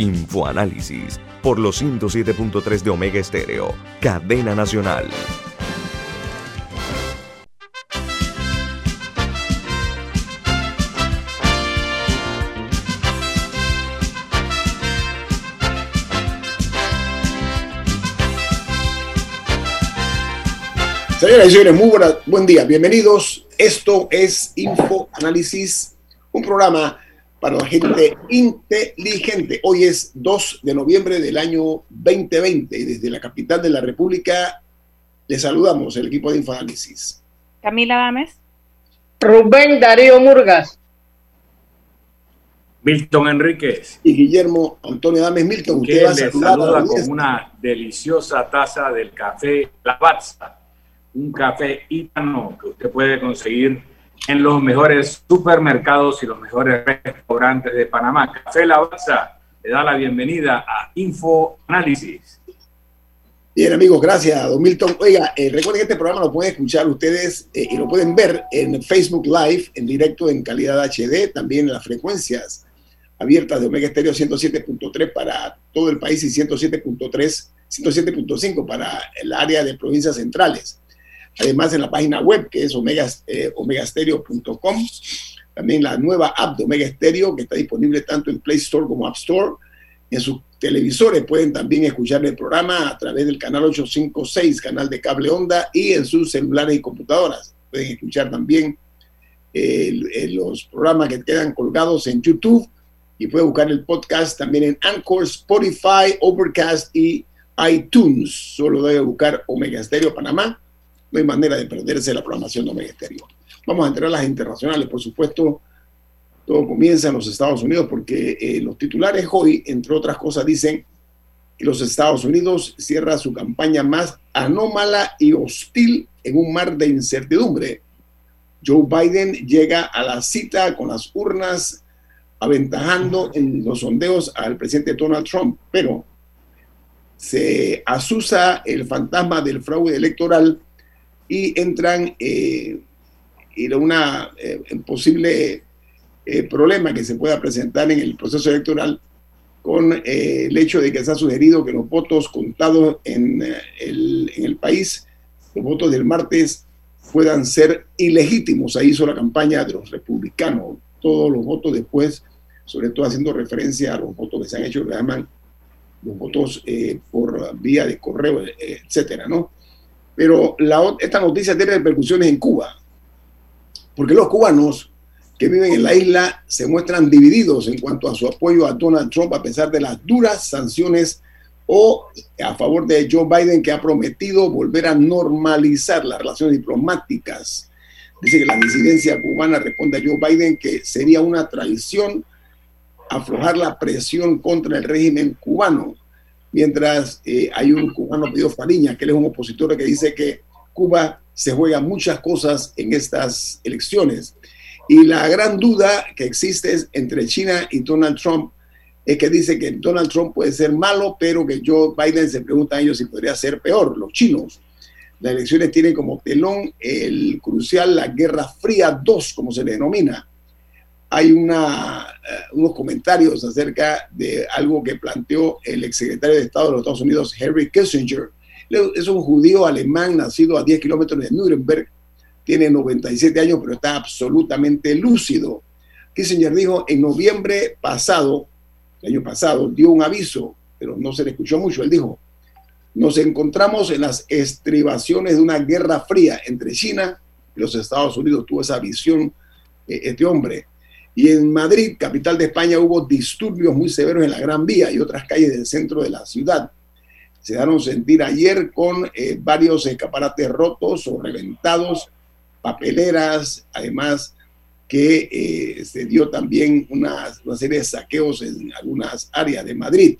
Infoanálisis por los 107.3 de Omega Estéreo, cadena nacional. Señoras y señores, muy buen día, bienvenidos. Esto es Infoanálisis, un programa para la gente inteligente. Hoy es 2 de noviembre del año 2020 y desde la capital de la República les saludamos el equipo de Infoanálisis. Camila Dames. Rubén Darío Murgas. Milton Enríquez. Y Guillermo Antonio Dames Milton. Usted va a saluda con una deliciosa taza del café Lavazza, un café ítano que usted puede conseguir en los mejores supermercados y los mejores restaurantes de Panamá. Café Lavazza le da la bienvenida a Info Análisis. Bien, amigos, gracias, don Milton. Oiga, eh, recuerden que este programa lo pueden escuchar ustedes eh, y lo pueden ver en Facebook Live, en directo en calidad HD, también en las frecuencias abiertas de Omega Estéreo 107.3 para todo el país y 107.3, 107.5 para el área de provincias centrales. Además, en la página web que es omega, eh, también la nueva app de Omega Stereo que está disponible tanto en Play Store como App Store. En sus televisores pueden también escuchar el programa a través del canal 856, canal de cable onda, y en sus celulares y computadoras. Pueden escuchar también los programas que quedan colgados en YouTube y pueden buscar el podcast también en Anchor, Spotify, Overcast y iTunes. Solo debe buscar Omega Stereo Panamá no hay manera de perderse la programación de Omega Estéreo. Vamos a entrar a las internacionales, por supuesto. Todo comienza en los Estados Unidos porque eh, los titulares hoy, entre otras cosas, dicen que los Estados Unidos cierra su campaña más anómala y hostil en un mar de incertidumbre. Joe Biden llega a la cita con las urnas aventajando en los sondeos al presidente Donald Trump, pero se asusa el fantasma del fraude electoral y entran eh, en una eh, posible eh, problema que se pueda presentar en el proceso electoral con el hecho de que se ha sugerido que los votos contados en el, en el país, los votos del martes, puedan ser ilegítimos. Ahí hizo la campaña de los republicanos. Todos los votos después, sobre todo haciendo referencia a los votos que se han hecho, que llaman los votos por vía de correo, etcétera, ¿no? Pero esta noticia tiene repercusiones en Cuba, porque los cubanos que viven en la isla se muestran divididos en cuanto a su apoyo a Donald Trump a pesar de las duras sanciones o a favor de Joe Biden que ha prometido volver a normalizar las relaciones diplomáticas. Dice que la disidencia cubana responde a Joe Biden que sería una traición aflojar la presión contra el régimen cubano mientras eh, hay un cubano pedido Fariña, que él es un opositor que dice que Cuba se juega muchas cosas en estas elecciones. Y la gran duda que existe es entre China y Donald Trump es que dice que Donald Trump puede ser malo, pero que Joe Biden se pregunta a ellos si podría ser peor, los chinos. Las elecciones tienen como telón el crucial la Guerra Fría 2, como se le denomina, hay una, eh, unos comentarios acerca de algo que planteó el exsecretario de Estado de los Estados Unidos, Henry Kissinger. Es un judío alemán nacido a 10 kilómetros de Nuremberg, tiene 97 años, pero está absolutamente lúcido. Kissinger dijo en noviembre pasado, el año pasado, dio un aviso, pero no se le escuchó mucho. Él dijo, nos encontramos en las estribaciones de una guerra fría entre China y los Estados Unidos. Tuvo esa visión eh, este hombre. Y en Madrid, capital de España, hubo disturbios muy severos en la Gran Vía y otras calles del centro de la ciudad. Se dieron sentir ayer con eh, varios escaparates rotos o reventados, papeleras, además que eh, se dio también una, una, serie de saqueos en algunas áreas de Madrid.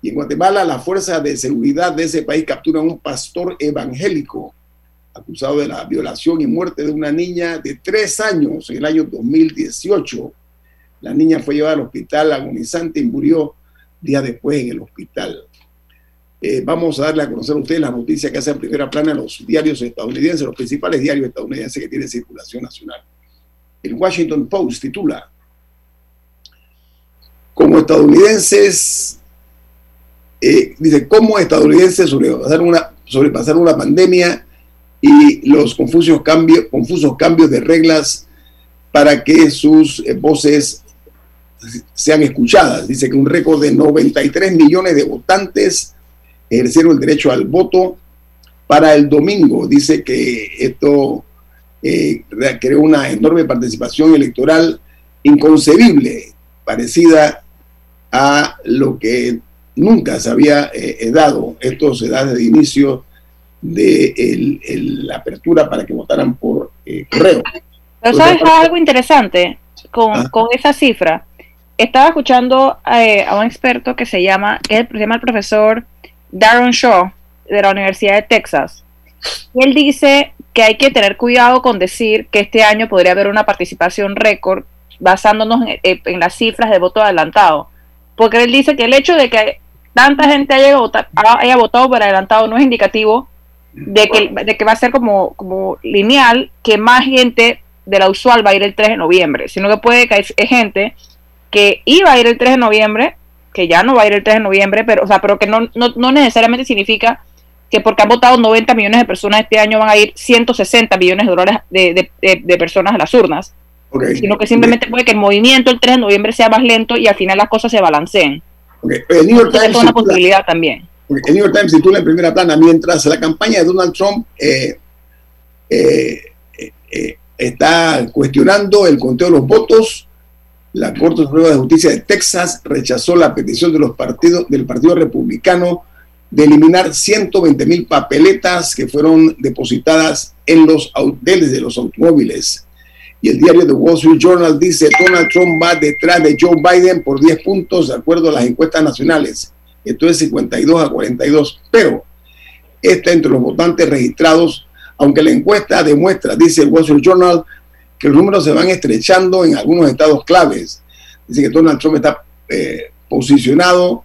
Y en Guatemala, las fuerzas de seguridad de ese país capturan a un pastor evangélico acusado de la violación y muerte de una niña de tres años en el año 2018. La niña fue llevada al hospital agonizante y murió días después en el hospital. Eh, vamos a darle a conocer a ustedes la noticia que hace en primera plana los diarios estadounidenses, los principales diarios estadounidenses que tienen circulación nacional. El Washington Post titula, como estadounidenses, eh, dice, como estadounidenses sobrepasar una, sobrepasar una pandemia y los confusos cambios, confusos cambios de reglas para que sus eh, voces sean escuchadas. Dice que un récord de 93 millones de votantes ejercieron el derecho al voto para el domingo. Dice que esto eh, creó una enorme participación electoral inconcebible, parecida a lo que nunca se había eh, dado. Esto se da desde inicio de la apertura para que votaran por eh, correo. Pero sabes algo interesante con, ah. con, esa cifra. Estaba escuchando eh, a un experto que se llama, que se llama el profesor Darren Shaw de la Universidad de Texas. Él dice que hay que tener cuidado con decir que este año podría haber una participación récord basándonos en, en las cifras de voto adelantado. Porque él dice que el hecho de que tanta gente haya votado, haya votado por adelantado no es indicativo de que, de que va a ser como, como lineal, que más gente de la usual va a ir el 3 de noviembre, sino que puede que hay gente que iba a ir el 3 de noviembre, que ya no va a ir el 3 de noviembre, pero, o sea, pero que no, no, no necesariamente significa que porque han votado 90 millones de personas este año van a ir 160 millones de dólares de, de, personas a las urnas. Sino que simplemente puede que el movimiento el 3 de noviembre sea más lento y al final las cosas se balanceen. El New York Times es una posibilidad también el New York Times titula en primera plana, mientras la campaña de Donald Trump eh, eh, eh, está cuestionando el conteo de los votos, la Corte Suprema de Justicia de Texas rechazó la petición de los partidos, del Partido Republicano de eliminar 120 mil papeletas que fueron depositadas en los hoteles de los automóviles. Y el diario The Wall Street Journal dice, Donald Trump va detrás de Joe Biden por 10 puntos de acuerdo a las encuestas nacionales esto es 52 a 42, pero está entre los votantes registrados, aunque la encuesta demuestra, dice el Wall Street Journal, que los números se van estrechando en algunos estados claves. Dice que Donald Trump está eh, posicionado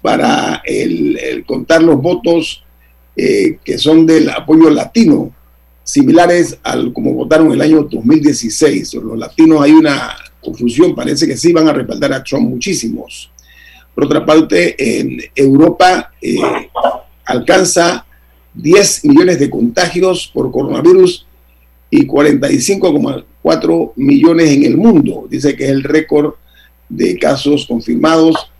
para el, contar los votos eh, que son del apoyo latino, similares al como votaron el año 2016. Los latinos hay una confusión, parece que sí van a respaldar a Trump muchísimos. Por otra parte, en Europa eh, alcanza 10 millones de contagios por coronavirus y 45,4 millones en el mundo. Dice que es el récord de casos confirmados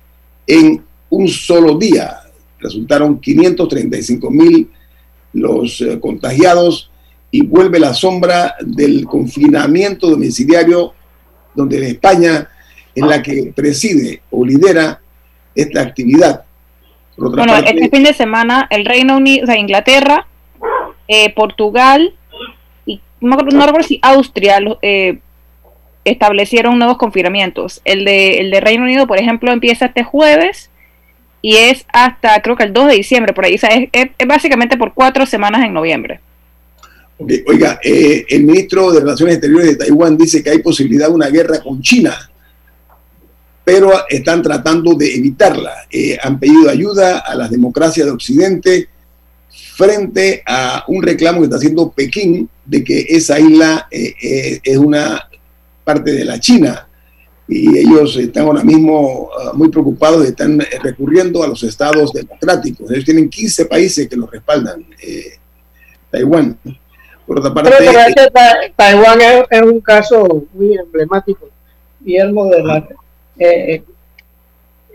en un solo día. Resultaron 535 mil los eh, contagiados y vuelve la sombra del confinamiento domiciliario donde en España en la que preside o lidera esta actividad. bueno, este fin de semana el Reino Unido, o sea, Inglaterra, eh, Portugal y no, recuerdo si Austria eh, establecieron nuevos confinamientos. El de, el de Reino Unido, por ejemplo, empieza este jueves y es hasta creo que el 2 de diciembre, por ahí. O sea, es, básicamente por cuatro semanas en noviembre. Oiga, eh, el ministro de Relaciones Exteriores de Taiwán dice que hay posibilidad de una guerra con China pero están tratando de evitarla. Eh, han pedido ayuda a las democracias de Occidente frente a un reclamo que está haciendo Pekín de que esa isla eh, eh, es una parte de la China y ellos están ahora mismo ah, muy preocupados y están recurriendo a los estados democráticos. Ellos tienen 15 países que los respaldan. Taiwán. Por otra parte, Taiwán es, un caso muy emblemático, Guillermo, de la eh, eh,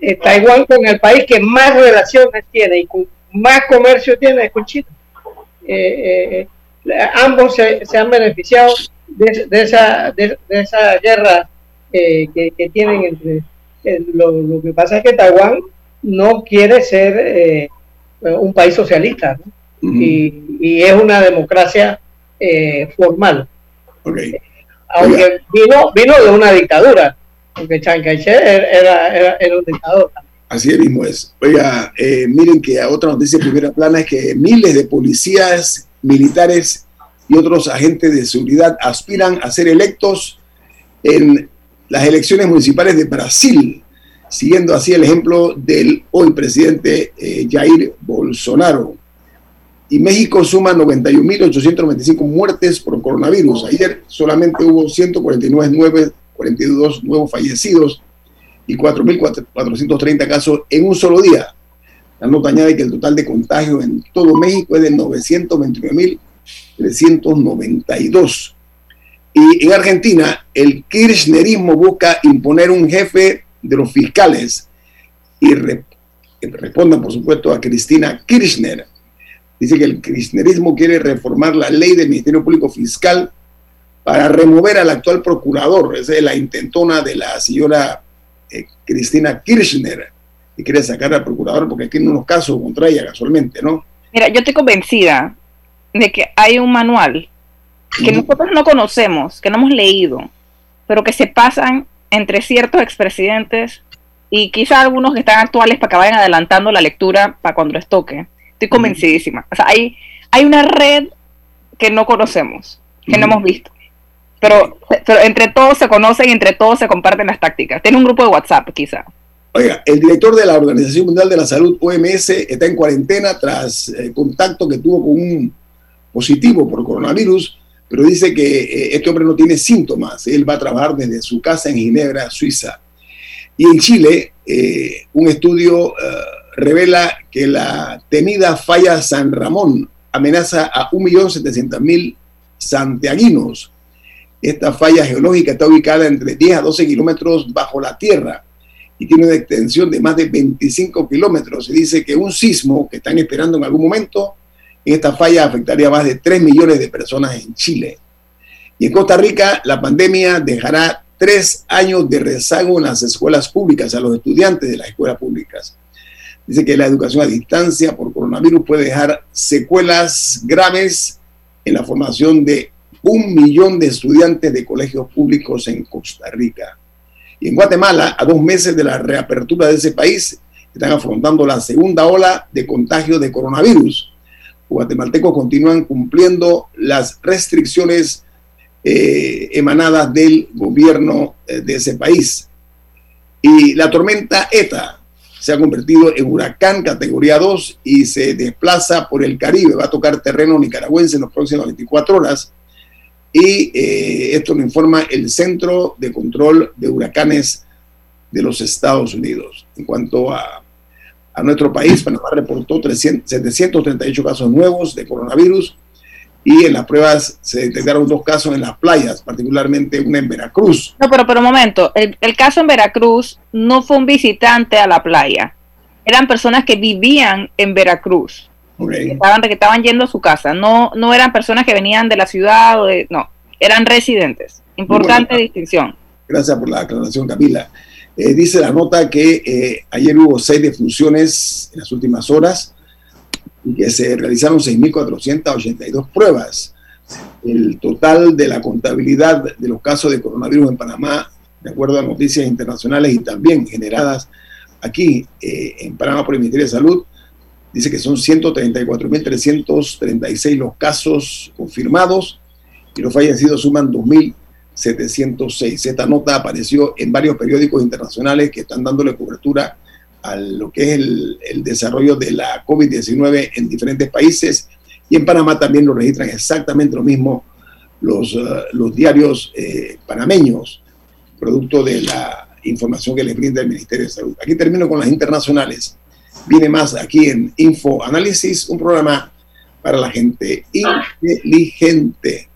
eh, Taiwán con el país que más relaciones tiene y con más comercio tiene es con China. ambos se, han beneficiado de, esa, de, esa guerra que, tienen entre... Lo, que pasa es que Taiwán no quiere ser un país socialista y, es una democracia formal. Aunque vino, vino de una dictadura porque Chiang Kai-shek era, era, un dictador. Así mismo es. Oiga, eh, miren que otra noticia de primera plana es que miles de policías, militares y otros agentes de seguridad aspiran a ser electos en las elecciones municipales de Brasil, siguiendo así el ejemplo del hoy presidente eh, Jair Bolsonaro. Y México suma 91.895 muertes por coronavirus. Ayer solamente hubo 149 42 nuevos fallecidos y 4.430 casos en un solo día. La nota añade que el total de contagios en todo México es de 929.392. Y en Argentina, el kirchnerismo busca imponer un jefe de los fiscales y respondan, por supuesto, a Cristina Kirchner. Dice que el kirchnerismo quiere reformar la ley del Ministerio Público Fiscal para remover al actual procurador. Esa es la intentona de la señora eh, Cristina Kirchner, y quiere sacar al procurador porque tiene unos casos contra ella casualmente, ¿no? Mira, yo estoy convencida de que hay un manual que nosotros no conocemos, que no hemos leído, pero que se pasan entre ciertos expresidentes y quizá algunos que están actuales para que vayan adelantando la lectura para cuando les toque. Estoy convencidísima. O sea, hay, hay una red que no conocemos, que no hemos visto. Pero, pero entre todos se conocen y entre todos se comparten las tácticas. Tiene un grupo de WhatsApp, quizá. Oiga, el director de la Organización Mundial de la Salud, OMS, está en cuarentena tras eh, contacto que tuvo con un positivo por coronavirus, pero dice que eh, este hombre no tiene síntomas. Él va a trabajar desde su casa en Ginebra, Suiza. Y en Chile, eh, un estudio revela que la temida falla San Ramón amenaza a 1.700.000 santiaguinos esta falla geológica está ubicada entre 10 a 12 kilómetros bajo la tierra y tiene una extensión de más de 25 kilómetros. Se dice que un sismo que están esperando en algún momento en esta falla afectaría a más de 3 millones de personas en Chile. Y en Costa Rica la pandemia dejará tres años de rezago en las escuelas públicas, a los estudiantes de las escuelas públicas. Dice que la educación a distancia por coronavirus puede dejar secuelas graves en la formación de un millón de estudiantes de colegios públicos en Costa Rica. Y en Guatemala, a dos meses de la reapertura de ese país, están afrontando la segunda ola de contagio de coronavirus. Los guatemaltecos continúan cumpliendo las restricciones eh, emanadas del gobierno eh, de ese país. Y la tormenta ETA se ha convertido en huracán categoría 2 y se desplaza por el Caribe. Va a tocar terreno nicaragüense en las próximas 24 horas y eh, esto lo informa el Centro de Control de Huracanes de los Estados Unidos. En cuanto a, a nuestro país, Panamá reportó 738 casos nuevos de coronavirus y en las pruebas se detectaron dos casos en las playas, particularmente una en Veracruz. No, pero, pero un momento, el, el caso en Veracruz no fue un visitante a la playa, eran personas que vivían en Veracruz. Que, estaban, que estaban yendo a su casa. No, no eran personas que venían de la ciudad, o de, no, eran residentes. Importante distinción. Gracias por la aclaración, Camila. Eh, dice la nota que eh, ayer hubo seis defunciones en las últimas horas y que se realizaron 6.482 pruebas. El total de la contabilidad de los casos de coronavirus en Panamá, de acuerdo a noticias internacionales y también generadas aquí eh, en Panamá por el Ministerio de Salud, Dice que son 134.336 los casos confirmados y los fallecidos suman 2.706. Esta nota apareció en varios periódicos internacionales que están dándole cobertura a lo que es el, desarrollo de la COVID-19 en diferentes países y en Panamá también lo registran exactamente lo mismo los, uh, los diarios eh, panameños, producto de la información que les brinda el Ministerio de Salud. Aquí termino con las internacionales viene más aquí en Info Análisis, un programa para la gente inteligente.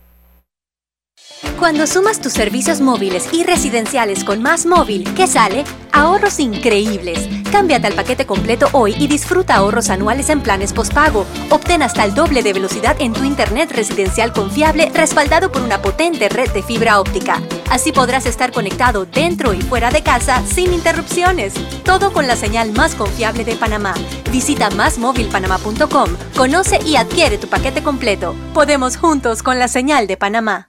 Cuando sumas tus servicios móviles y residenciales con Más Móvil, ¿qué sale? Ahorros increíbles. Cámbiate al paquete completo hoy y disfruta ahorros anuales en planes postpago. Obtén hasta el doble de velocidad en tu internet residencial confiable respaldado por una potente red de fibra óptica. Así podrás estar conectado dentro y fuera de casa sin interrupciones. Todo con la señal más confiable de Panamá. Visita másmóvilpanamá.com, conoce y adquiere tu paquete completo. Podemos juntos con la señal de Panamá.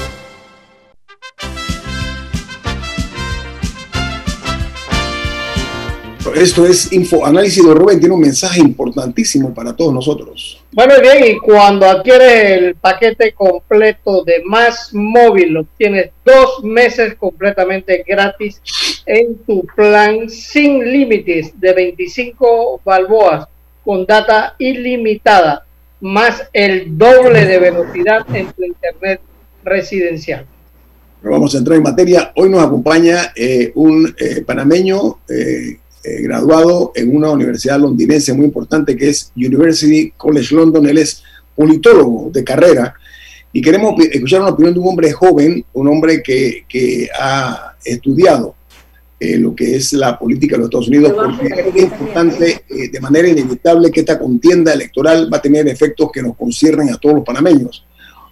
Esto es InfoAnálisis de Rubén, tiene un mensaje importantísimo para todos nosotros. Bueno, bien, y cuando adquieres el paquete completo de Más Móvil, obtienes dos meses completamente gratis en tu plan sin límites de 25 balboas con data ilimitada, más el doble de velocidad en tu internet residencial. Pero vamos a entrar en materia. Hoy nos acompaña eh, un eh, panameño eh, eh, graduado en una universidad londinense muy importante que es University College London. Él es politólogo de carrera y queremos escuchar una opinión de un hombre joven, un hombre que, que ha estudiado eh, lo que es la política de los Estados Unidos, porque es importante eh, de manera inevitable que esta contienda electoral va a tener efectos que nos conciernen a todos los panameños.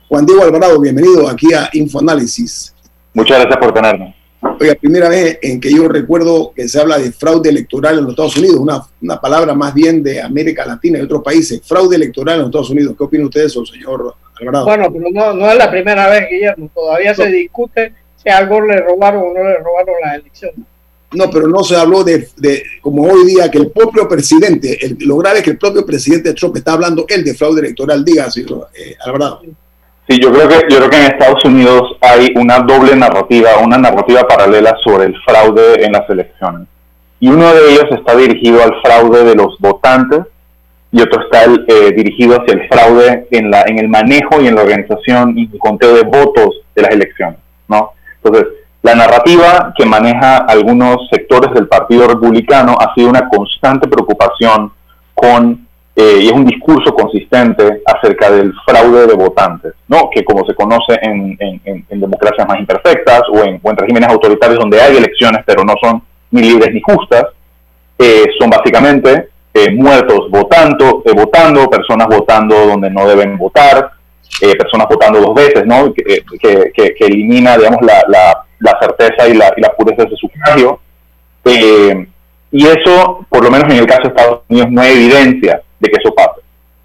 Juan Diego Alvarado, bienvenido aquí a InfoAnálisis. Muchas gracias por tenerme. Oiga, primera vez en que yo recuerdo que se habla de fraude electoral en los Estados Unidos, una, una palabra más bien de América Latina y otros países. Fraude electoral en los Estados Unidos. ¿Qué opina usted de eso, señor Alvarado? Bueno, pero no, no es la primera vez, Guillermo. Todavía se discute si algo le robaron o no le robaron las elecciones. No, pero no se habló de, de, como hoy día, que el propio presidente, el, lo grave es que el propio presidente Trump está hablando él de fraude electoral. Diga, señor eh, Alvarado. Sí, yo creo que yo creo que en Estados Unidos hay una doble narrativa, una narrativa paralela sobre el fraude en las elecciones. Y uno de ellos está dirigido al fraude de los votantes y otro está eh, dirigido hacia el fraude en la en el manejo y en la organización y conteo de votos de las elecciones, ¿no? Entonces, la narrativa que maneja algunos sectores del Partido Republicano ha sido una constante preocupación con eh, y es un discurso consistente acerca del fraude de votantes, ¿no? que como se conoce en, en, democracias más imperfectas o en, o en, regímenes autoritarios donde hay elecciones pero no son ni libres ni justas, eh, son básicamente eh, muertos votando, votando, personas votando donde no deben votar, personas votando dos veces, ¿no? que, que, elimina digamos, la, la, certeza y la, y la pureza de ese sufragio. y eso, por lo menos en el caso de Estados Unidos, no hay evidencia de que eso pase.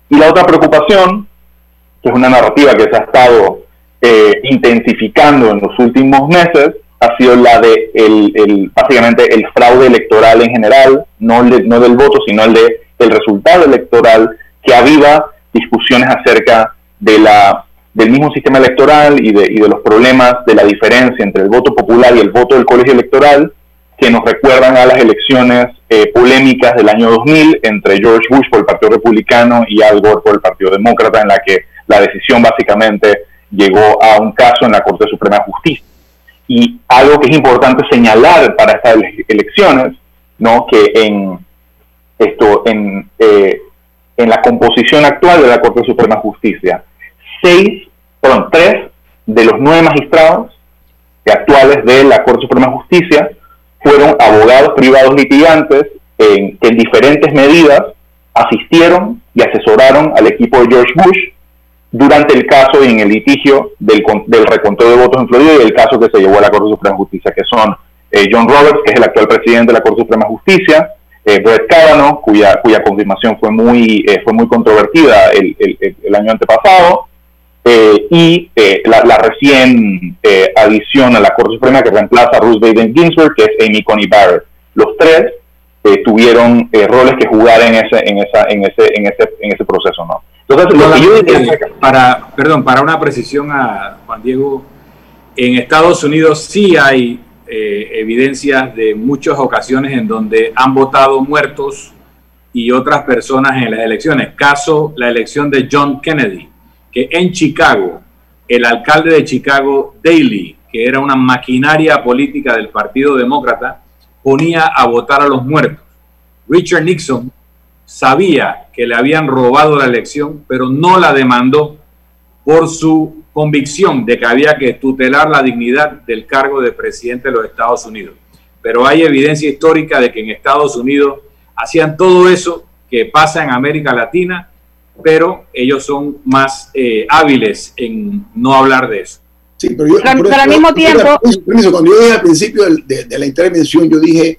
Y la otra preocupación, que es una narrativa que se ha estado eh, intensificando en los últimos meses, ha sido la de el, el, básicamente el fraude electoral en general, no, el no del voto, sino el de el resultado electoral, que aviva discusiones acerca de la, del mismo sistema electoral y de, y de los problemas de la diferencia entre el voto popular y el voto del colegio electoral, que nos recuerdan a las elecciones eh, polémicas del año 2000 entre George Bush por el Partido Republicano y Al Gore por el Partido Demócrata, en la que la decisión básicamente llegó a un caso en la Corte Suprema de Justicia. Y algo que es importante señalar para estas elecciones, ¿no? que en, esto, en, eh, en la composición actual de la Corte Suprema de Justicia, seis, tres de los nueve magistrados actuales de la Corte Suprema de Justicia fueron abogados privados litigantes que en diferentes medidas asistieron y asesoraron al equipo de George Bush durante el caso y en el litigio del, del reconteo de votos en Florida y el caso que se llevó a la Corte Suprema de Justicia, que son eh, John Roberts, que es el actual presidente de la Corte Suprema de Justicia, eh, Brett Kavanaugh, cuya, cuya confirmación fue muy, eh, fue muy controvertida el, el, año antepasado, eh, y eh, la, recién eh, adición a la Corte Suprema que reemplaza a Ruth Bader Ginsburg, que es Amy Coney Barrett. Los tres tuvieron roles que jugar en ese, en, esa, en, ese, en, ese, en ese proceso, ¿no? Entonces, lo que yo diría, para, perdón, para una precisión a Juan Diego, en Estados Unidos sí hay evidencias de muchas ocasiones en donde han votado muertos y otras personas en las elecciones. Caso la elección de John Kennedy que en Chicago, el alcalde de Chicago, Daley, que era una maquinaria política del Partido Demócrata, ponía a votar a los muertos. Richard Nixon sabía que le habían robado la elección, pero no la demandó por su convicción de que había que tutelar la dignidad del cargo de presidente de los Estados Unidos. Pero hay evidencia histórica de que en Estados Unidos hacían todo eso que pasa en América Latina pero ellos son más eh, hábiles en no hablar de eso. Sí, pero, yo, al mismo tiempo... cuando yo dije al principio de, la intervención, yo dije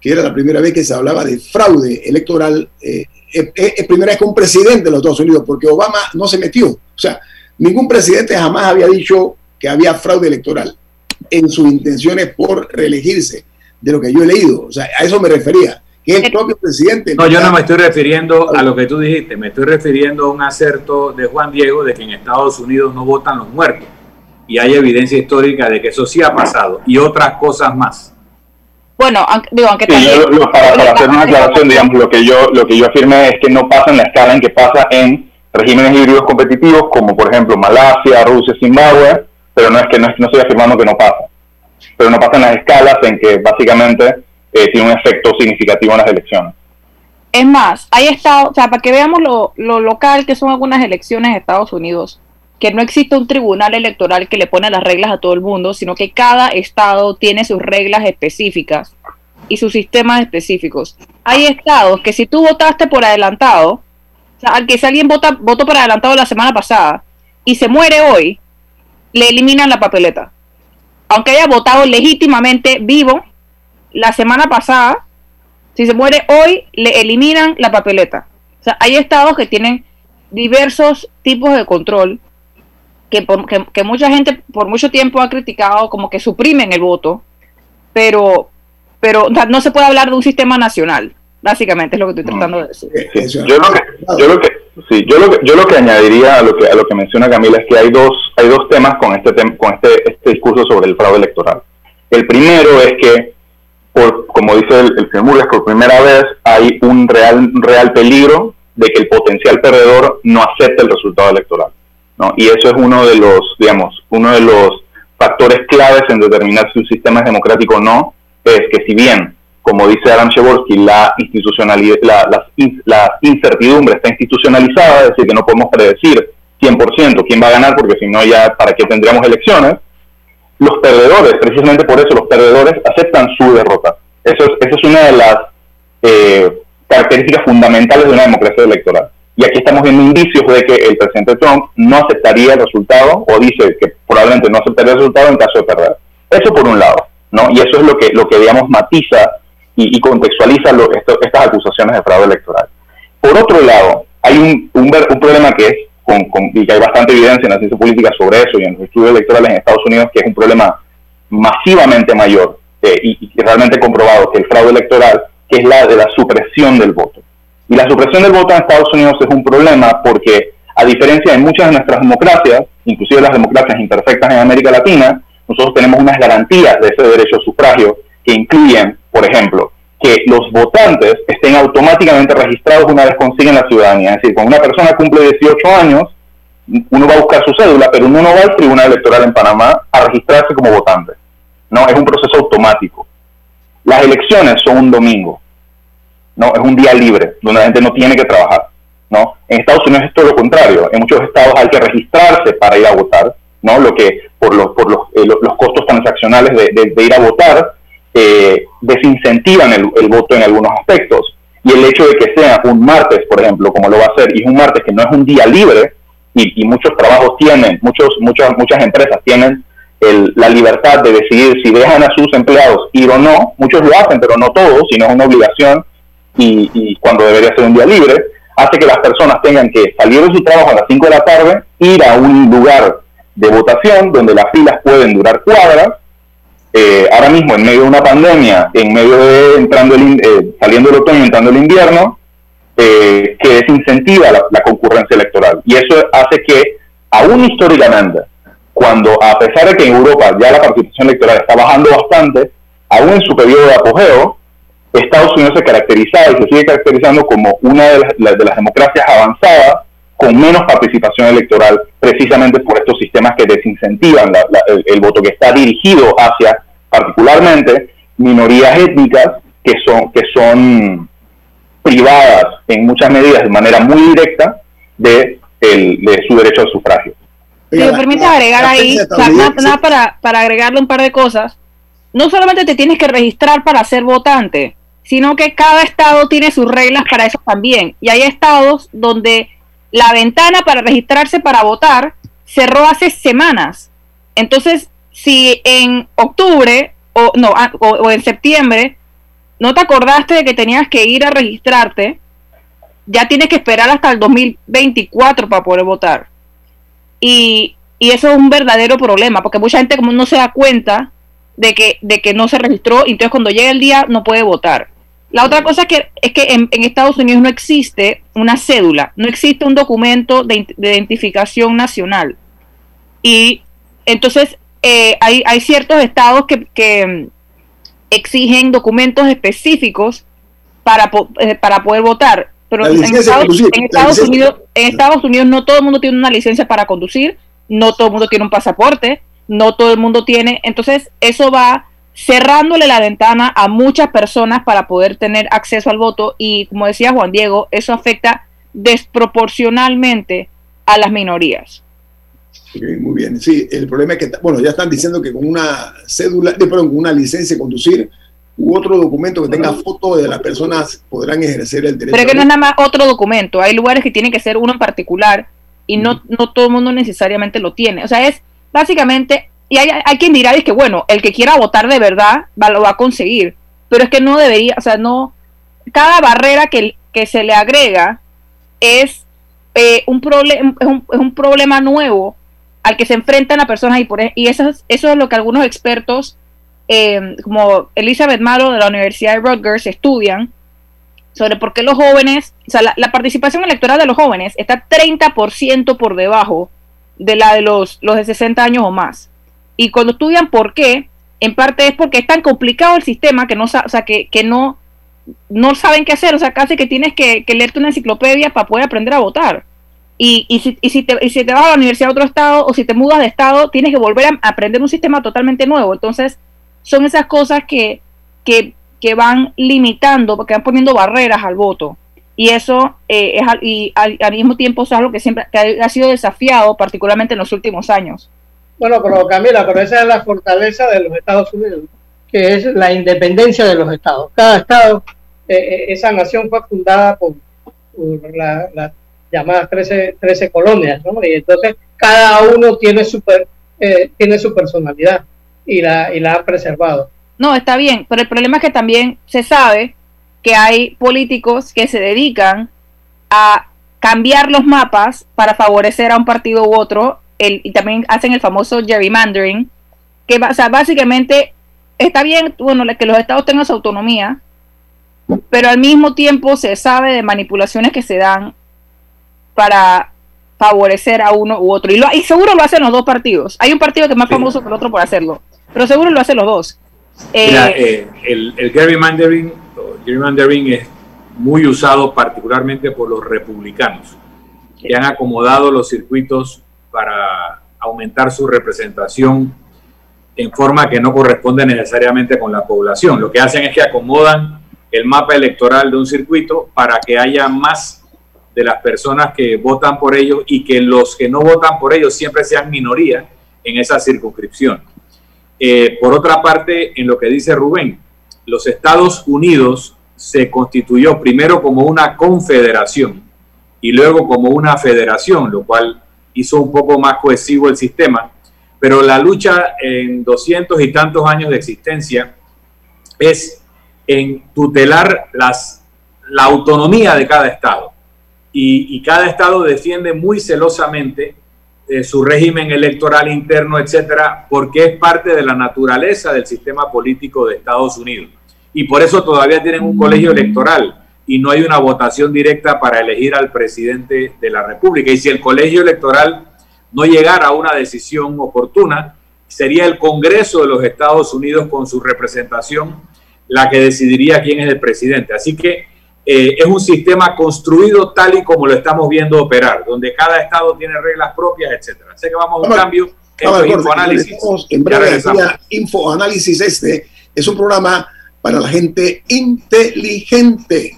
que era la primera vez que se hablaba de fraude electoral, eh, es, primera vez que un presidente de los Estados Unidos, porque Obama no se metió. O sea, ningún presidente jamás había dicho que había fraude electoral en sus intenciones por reelegirse, de lo que yo he leído. O sea, a eso me refería que el propio presidente. No, yo no me estoy refiriendo a lo que tú dijiste, me estoy refiriendo a un acerto de Juan Diego de que en Estados Unidos no votan los muertos. Y hay evidencia histórica de que eso sí ha pasado y otras cosas más. Bueno, digo, aunque para, hacer una aclaración, digamos, lo que yo lo que yo afirmé es que no pasa en la escala en que pasa en regímenes híbridos competitivos como por ejemplo Malasia, Rusia, Zimbabue, pero no es que no, no estoy afirmando que no pasa. Pero no pasa en las escalas en que básicamente eh, tiene un efecto significativo en las elecciones. Es más, hay estado, o sea, para que veamos lo, local que son algunas elecciones de Estados Unidos, que no existe un tribunal electoral que le pone las reglas a todo el mundo, sino que cada estado tiene sus reglas específicas y sus sistemas específicos. Hay estados que si tú votaste por adelantado, o sea, que si alguien vota, votó por adelantado la semana pasada y se muere hoy, le eliminan la papeleta. Aunque haya votado legítimamente vivo, la semana pasada, si se muere hoy, le eliminan la papeleta. O sea, hay estados que tienen diversos tipos de control que, que, mucha gente por mucho tiempo ha criticado como que suprimen el voto, pero, pero no se puede hablar de un sistema nacional, básicamente es lo que estoy tratando de decir. yo, lo que, yo, lo que, sí, yo, lo que, yo lo que añadiría a lo que, a lo que menciona Camila es que hay dos, hay dos temas con, este, con este, este discurso sobre el fraude electoral. El primero es que por, como dice el, señor Murgas, por primera vez hay un real, real peligro de que el potencial perdedor no acepte el resultado electoral. ¿no? Y eso es uno de los, digamos, uno de los factores claves en determinar si un sistema es democrático o no, es que si bien, como dice Adam Sheborsky, la, la, la, incertidumbre está institucionalizada, es decir, que no podemos predecir 100% quién va a ganar, porque si no ya, ¿para qué tendríamos elecciones? Los perdedores, precisamente por eso los perdedores aceptan su derrota. Eso es, esa es una de las eh, características fundamentales de una democracia electoral. Y aquí estamos viendo indicios de que el presidente Trump no aceptaría el resultado o dice que probablemente no aceptaría el resultado en caso de perder. Eso por un lado, ¿no? Y eso es lo que, lo que digamos, matiza y, contextualiza estas acusaciones de fraude electoral. Por otro lado, hay un, un, un problema que es y que hay bastante evidencia en la ciencia política sobre eso y en los estudios electorales en Estados Unidos, que es un problema masivamente mayor eh, y, realmente comprobado que el fraude electoral, que es la de la supresión del voto. Y la supresión del voto en Estados Unidos es un problema porque, a diferencia de muchas de nuestras democracias, inclusive las democracias imperfectas en América Latina, nosotros tenemos unas garantías de ese derecho a sufragio que incluyen, por ejemplo, que los votantes estén automáticamente registrados una vez consiguen la ciudadanía. Es decir, cuando una persona cumple 18 años, uno va a buscar su cédula, pero uno no va al Tribunal Electoral en Panamá a registrarse como votante. No, es un proceso automático. Las elecciones son un domingo. No, es un día libre, donde la gente no tiene que trabajar. ¿no? En Estados Unidos es todo lo contrario. En muchos estados hay que registrarse para ir a votar, ¿no? Lo que por los, por los, eh, los costos transaccionales de, de ir a votar eh, desincentivan el, voto en algunos aspectos. Y el hecho de que sea un martes, por ejemplo, como lo va a ser, y es un martes que no es un día libre, y, muchos trabajos tienen, muchos, muchas, muchas empresas tienen la libertad de decidir si dejan a sus empleados ir o no. Muchos lo hacen, pero no todos, sino es una obligación y, y cuando debería ser un día libre. hace que las personas tengan que salir de su trabajo a las 5 de la tarde, ir a un lugar de votación donde las filas pueden durar cuadras. Eh, ahora mismo, en medio de una pandemia, en medio de entrando el, eh, saliendo el otoño, entrando el invierno, eh, que desincentiva la, concurrencia electoral. Y eso hace que, aún históricamente, cuando a pesar de que en Europa ya la participación electoral está bajando bastante, aún en su periodo de apogeo, Estados Unidos se caracterizaba y se sigue caracterizando como una de las, de las democracias avanzadas con menos participación electoral, precisamente por estos sistemas que desincentivan el, voto, que está dirigido hacia particularmente minorías étnicas que son, que son privadas en muchas medidas de manera muy directa de, de su derecho al sufragio. Si me permite agregar ahí, nada, para, para agregarle un par de cosas, no solamente te tienes que registrar para ser votante, sino que cada estado tiene sus reglas para eso también. Y hay estados donde la ventana para registrarse para votar cerró hace semanas. Entonces, si en octubre o no o, en septiembre no te acordaste de que tenías que ir a registrarte, ya tienes que esperar hasta el 2024 para poder votar. Y, y eso es un verdadero problema, porque mucha gente como no se da cuenta de que, de que no se registró y entonces cuando llega el día no puede votar. La otra cosa que, es que en, Estados Unidos no existe una cédula, no existe un documento de, identificación nacional. Y entonces eh, hay, hay, ciertos estados que, que, mm, exigen documentos específicos para, eh, para poder votar. Pero en Estados, Unidos, en Estados Unidos no todo el mundo tiene una licencia para conducir, no todo el mundo tiene un pasaporte, no todo el mundo tiene. Entonces eso va cerrándole la ventana a muchas personas para poder tener acceso al voto y como decía Juan Diego, eso afecta desproporcionalmente a las minorías. muy bien, sí, el problema es que, bueno, ya están diciendo que con una cédula, eh, perdón, con una licencia de conducir u otro documento que tenga foto de las personas podrán ejercer el derecho. Pero que no es nada más otro documento, hay lugares que tienen que ser uno en particular y no, no todo el mundo necesariamente lo tiene. O sea, es básicamente y hay, hay quien dirá es que, bueno, el que quiera votar de verdad va, lo va a conseguir. Pero es que no debería, o sea, no. Cada barrera que, que se le agrega es, eh, un, problema es, un, es un problema nuevo al que se enfrentan las personas y, por, e, y eso, es, eso es lo que algunos expertos, eh, como Elizabeth Malo de la Universidad de Rutgers, estudian sobre por qué los jóvenes, o sea, la, la participación electoral de los jóvenes está 30% por debajo de la de los, los de 60 años o más. Y cuando estudian por qué, en parte es porque es tan complicado el sistema que no, o sea, que, que no, saben qué hacer. O sea, casi que tienes que, leerte una enciclopedia para poder aprender a votar. Y, y, si, y, si te, y si te vas a la universidad de otro estado o si te mudas de estado, tienes que volver a aprender un sistema totalmente nuevo. Entonces, son esas cosas que, que, que van limitando, que van poniendo barreras al voto. Y eso eh, es y al, al, mismo tiempo es algo que siempre que ha sido desafiado, particularmente en los últimos años. Bueno, pero Camila, pero esa es la fortaleza de los Estados Unidos, que es la independencia de los estados. Cada estado, eh, eh, esa nación fue fundada por, las llamadas 13, 13 colonias, ¿no? Y entonces cada uno tiene su, eh, tiene su personalidad y la, y la ha preservado. No, está bien, pero el problema es que también se sabe que hay políticos que se dedican a cambiar los mapas para favorecer a un partido u otro y también hacen el famoso gerrymandering, que o sea, básicamente está bien bueno, que los estados tengan su autonomía, pero al mismo tiempo se sabe de manipulaciones que se dan para favorecer a uno u otro. Y, lo, y seguro lo hacen los dos partidos. Hay un partido que es más famoso que el otro por hacerlo, pero seguro lo hacen los dos. Eh, eh, el, el gerrymandering, gerrymandering es muy usado particularmente por los republicanos, que han acomodado los circuitos para aumentar su representación en forma que no corresponde necesariamente con la población. Lo que hacen es que acomodan el mapa electoral de un circuito para que haya más de las personas que votan por ellos y que los que no votan por ellos siempre sean minoría en esa circunscripción. Eh, por otra parte, en lo que dice Rubén, los Estados Unidos se constituyó primero como una confederación y luego como una federación, lo cual hizo un poco más cohesivo el sistema, pero la lucha en doscientos y tantos años de existencia es en tutelar las, la autonomía de cada estado. y, cada estado defiende muy celosamente eh, su régimen electoral interno, etcétera, porque es parte de la naturaleza del sistema político de Estados Unidos. Y por eso todavía tienen un colegio electoral y no hay una votación directa para elegir al presidente de la República. Y si el colegio electoral no llegara a una decisión oportuna, sería el Congreso de los Estados Unidos con su representación la que decidiría quién es el presidente. Así que eh, es un sistema construido tal y como lo estamos viendo operar, donde cada estado tiene reglas propias, etcétera. Sé que vamos a un cambio. en Infoanálisis. En breve Infoanálisis este es un programa para la gente inteligente.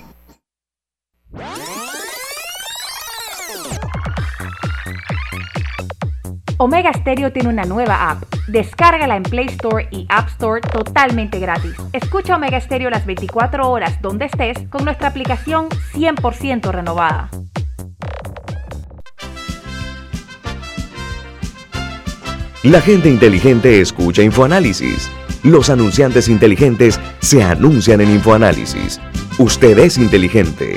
Omega Stereo tiene una nueva app. Descárgala en Play Store y App Store totalmente gratis. Escucha Omega Stereo las 24 horas donde estés con nuestra aplicación 100% renovada. La gente inteligente escucha InfoAnálisis. Los anunciantes inteligentes se anuncian en InfoAnálisis. Usted es inteligente.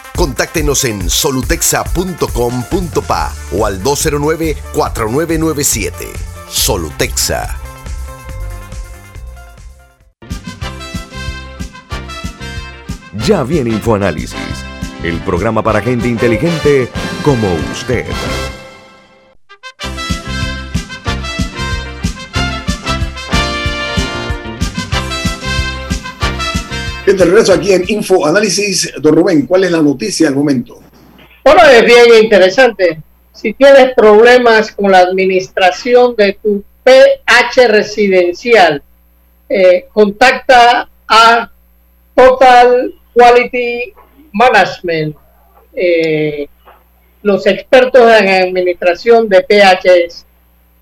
Contáctenos en solutexa.com.pa o al 209-4997. Solutexa. Ya viene InfoAnálisis, el programa para gente inteligente como usted. De regreso aquí en Info Análisis. Don Rubén, ¿cuál es la noticia al momento? Bueno, es bien interesante. Si tienes problemas con la administración de tu PH residencial, eh, contacta a Total Quality Management, eh, los expertos en administración de PHs.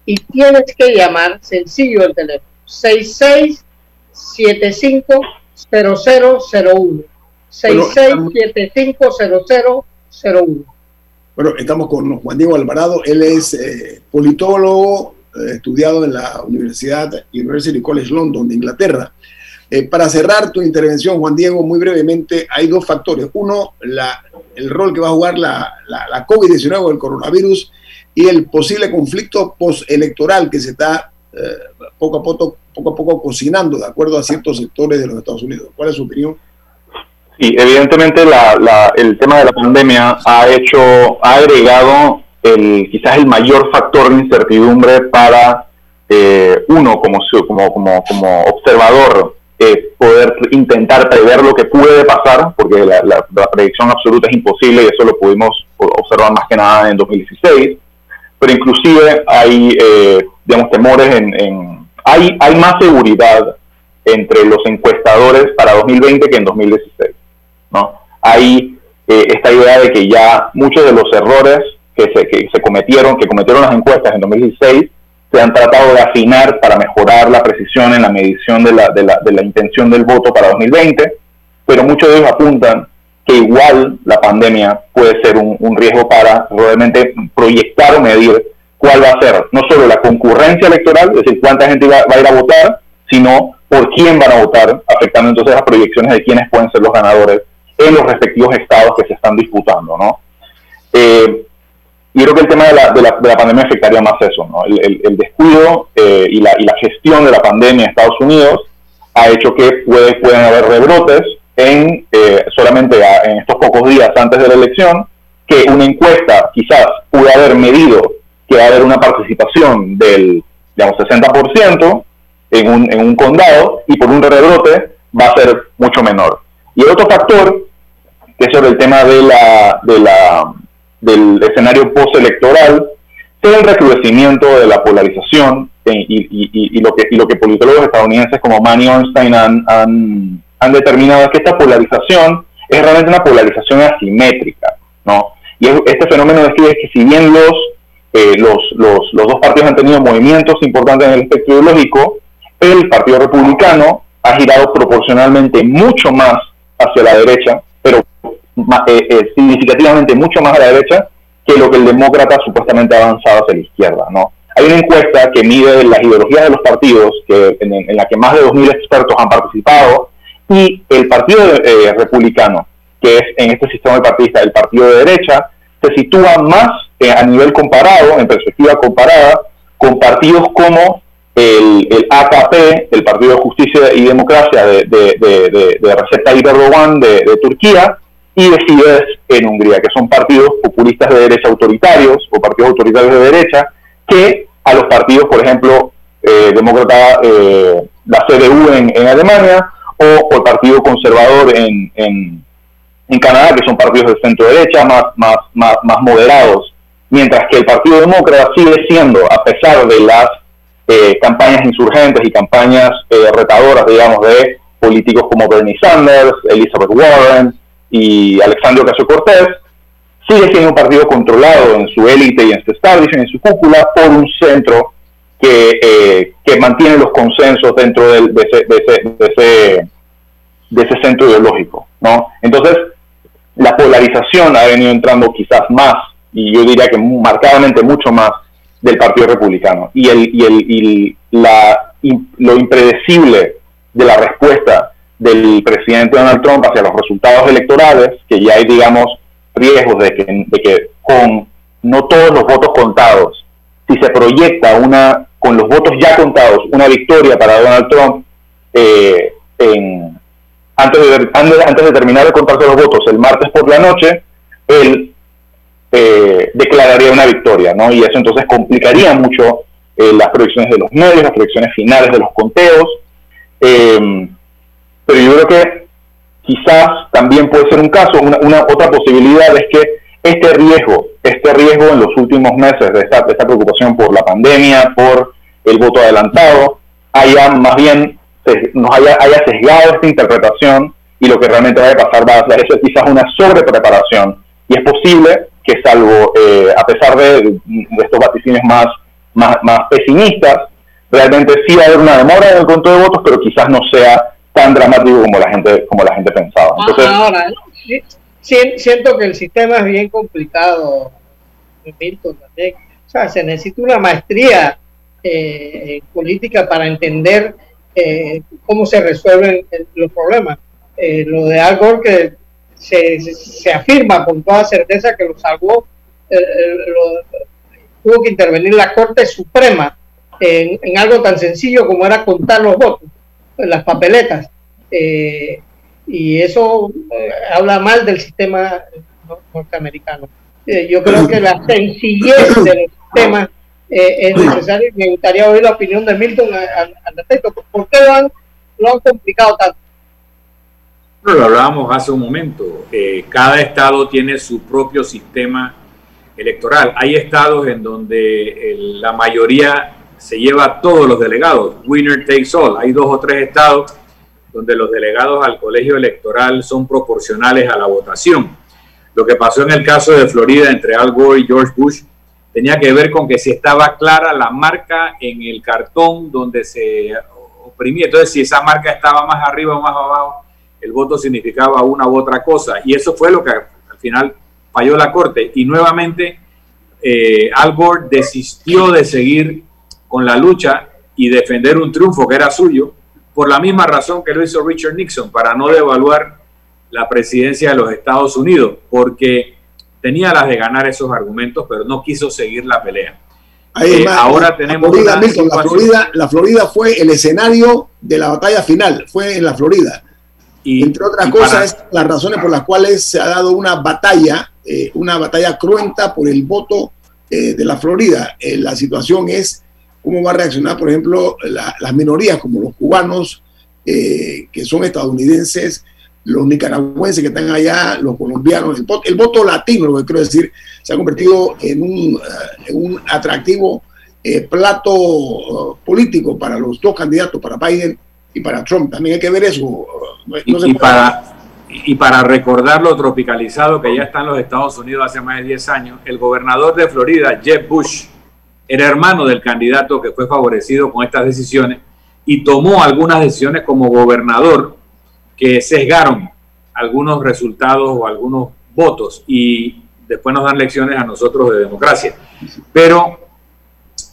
Y tienes que llamar sencillo el teléfono 6675 0001 66750001. Bueno, estamos con Juan Diego Alvarado. Él es eh, politólogo, eh, estudiado en la Universidad University College London de Inglaterra. Eh, para cerrar tu intervención, Juan Diego, muy brevemente, hay dos factores. Uno, la, el rol que va a jugar la, la, la COVID-19 el coronavirus y el posible conflicto postelectoral que se está poco a poco poco a poco cocinando de acuerdo a ciertos sectores de los Estados Unidos. ¿Cuál es su opinión? Sí, evidentemente el tema de la pandemia ha hecho, ha agregado el, quizás el mayor factor de incertidumbre para eh, uno como, como, como, como observador eh, poder intentar prever lo que puede pasar, porque la, predicción absoluta es imposible y eso lo pudimos observar más que nada en 2016, pero inclusive hay, eh, digamos, temores en hay, hay más seguridad entre los encuestadores para 2020 que en 2016. ¿no? Hay eh, esta idea de que ya muchos de los errores que se, que se cometieron, que cometieron las encuestas en 2016, se han tratado de afinar para mejorar la precisión en la medición de la, de la, intención del voto para 2020, pero muchos de ellos apuntan que igual la pandemia puede ser un, un riesgo para realmente proyectar o medir cuál va a ser no solo la concurrencia electoral, es decir, cuánta gente va, a ir a votar, sino por quién van a votar, afectando entonces las proyecciones de quiénes pueden ser los ganadores en los respectivos estados que se están disputando, ¿no? Eh, y creo que el tema de la, de la, pandemia afectaría más eso, ¿no? El, descuido eh, y, la, y, la, gestión de la pandemia en Estados Unidos ha hecho que puede, pueden haber rebrotes en eh, solamente en estos pocos días antes de la elección, que una encuesta quizás pudo haber medido que va a haber una participación del, digamos, 60% en un, en un condado y por un rebrote va a ser mucho menor. Y el otro factor, que es sobre el tema de la, de la, del escenario postelectoral, es el recrudecimiento de la polarización y, y, lo que, y lo que politólogos estadounidenses como Manny Ornstein han, han, determinado es que esta polarización es realmente una polarización asimétrica, ¿no? Y este fenómeno describe que si bien los eh, los, los, los, dos partidos han tenido movimientos importantes en el espectro ideológico, el Partido Republicano ha girado proporcionalmente mucho más hacia la derecha, pero eh, eh, significativamente mucho más a la derecha que lo que el demócrata supuestamente ha avanzado hacia la izquierda. ¿no? Hay una encuesta que mide las ideologías de los partidos, que, en, la que más de 2.000 expertos han participado, y el Partido Republicano, que es en este sistema de partista el partido de derecha, se sitúa más a nivel comparado, en perspectiva comparada, con partidos como el, el, AKP, el Partido de Justicia y Democracia de, de, de, de Recep Tayyip Erdogan de, Turquía, y de Fidesz en Hungría, que son partidos populistas de derecha autoritarios o partidos autoritarios de derecha, que a los partidos, por ejemplo, eh, demócrata, eh, la CDU en, en, Alemania, o, el Partido Conservador en, en, en Canadá, que son partidos de centro derecha, más, más, más moderados, mientras que el Partido Demócrata sigue siendo, a pesar de las eh, campañas insurgentes y campañas eh, retadoras, digamos, de políticos como Bernie Sanders, Elizabeth Warren y Alexandria Ocasio-Cortez, sigue siendo un partido controlado en su élite y en su establishment, en su cúpula, por un centro que, eh, que mantiene los consensos dentro de, ese, de, ese, de, ese, de ese centro ideológico. ¿no? Entonces, la polarización ha venido entrando quizás más, y yo diría que marcadamente mucho más, del Partido Republicano. Y, el, y, el, y la, lo impredecible de la respuesta del presidente Donald Trump hacia los resultados electorales, que ya hay, digamos, riesgos de que, de que con no todos los votos contados, si se proyecta una, con los votos ya contados, una victoria para Donald Trump eh, en, antes de, antes de terminar de contarse los votos el martes por la noche, él eh, declararía una victoria, ¿no? Y eso entonces complicaría mucho eh, las proyecciones de los medios, las proyecciones finales de los conteos. Em, pero yo creo que quizás también puede ser un caso, una, otra posibilidad es que este riesgo, este riesgo en los últimos meses de esta, de esta preocupación por la pandemia, por el voto adelantado, haya más bien nos haya, haya sesgado esta interpretación y lo que realmente va a pasar va a ser eso, quizás una sobrepreparación. Y es posible que salvo, eh, a pesar de, estos vaticinios más, más, más, pesimistas, realmente sí va a haber una demora en el conto de votos, pero quizás no sea tan dramático como la gente, como la gente pensaba. Ah, Entonces, Ahora, siento que el sistema es bien complicado, Milton, también. O sea, se necesita una maestría eh, política para entender eh, cómo se resuelven los problemas. Eh, lo de Al Gore que se, se, afirma con toda certeza que lo salvó, eh, tuvo que intervenir la Corte Suprema en, en, algo tan sencillo como era contar los votos, las papeletas. y eso habla mal del sistema norteamericano. yo creo que la sencillez del sistema eh, es necesario me gustaría oír la opinión de Milton al, respecto. ¿Por qué lo han, lo han complicado tanto? Lo hablábamos hace un momento. Eh, cada estado tiene su propio sistema electoral. Hay estados en donde la mayoría se lleva todos los delegados. Winner takes all. Hay dos o tres estados donde los delegados al colegio electoral son proporcionales a la votación. Lo que pasó en el caso de Florida entre Al Gore y George Bush tenía que ver con que si estaba clara la marca en el cartón donde se oprimía. Entonces, si esa marca estaba más arriba o más abajo, el voto significaba una u otra cosa. Y eso fue lo que al final falló la Corte. Y nuevamente, eh, Al Gore desistió de seguir con la lucha y defender un triunfo que era suyo, por la misma razón que lo hizo Richard Nixon, para no devaluar la presidencia de los Estados Unidos, porque tenía las de ganar esos argumentos, pero no quiso seguir la pelea. Eh, ahora tenemos la Florida, la Florida, fue el escenario de la batalla final, fue en la Florida. Y, Entre otras cosas, las razones por las cuales se ha dado una batalla, eh, una batalla cruenta por el voto eh, de la Florida. la situación es cómo va a reaccionar, por ejemplo, las minorías como los cubanos, que son estadounidenses, los nicaragüenses que están allá, los colombianos, el, voto latino, lo que quiero decir, se ha convertido en un, eh, un atractivo eh, plato uh, político para los dos candidatos, para Biden y para Trump. También hay que ver eso. Y, para, y para recordar lo tropicalizado que ya está en los Estados Unidos hace más de 10 años, el gobernador de Florida, Jeb Bush, era hermano del candidato que fue favorecido con estas decisiones y tomó algunas decisiones como gobernador que sesgaron algunos resultados o algunos votos y después nos dan lecciones a nosotros de democracia. Pero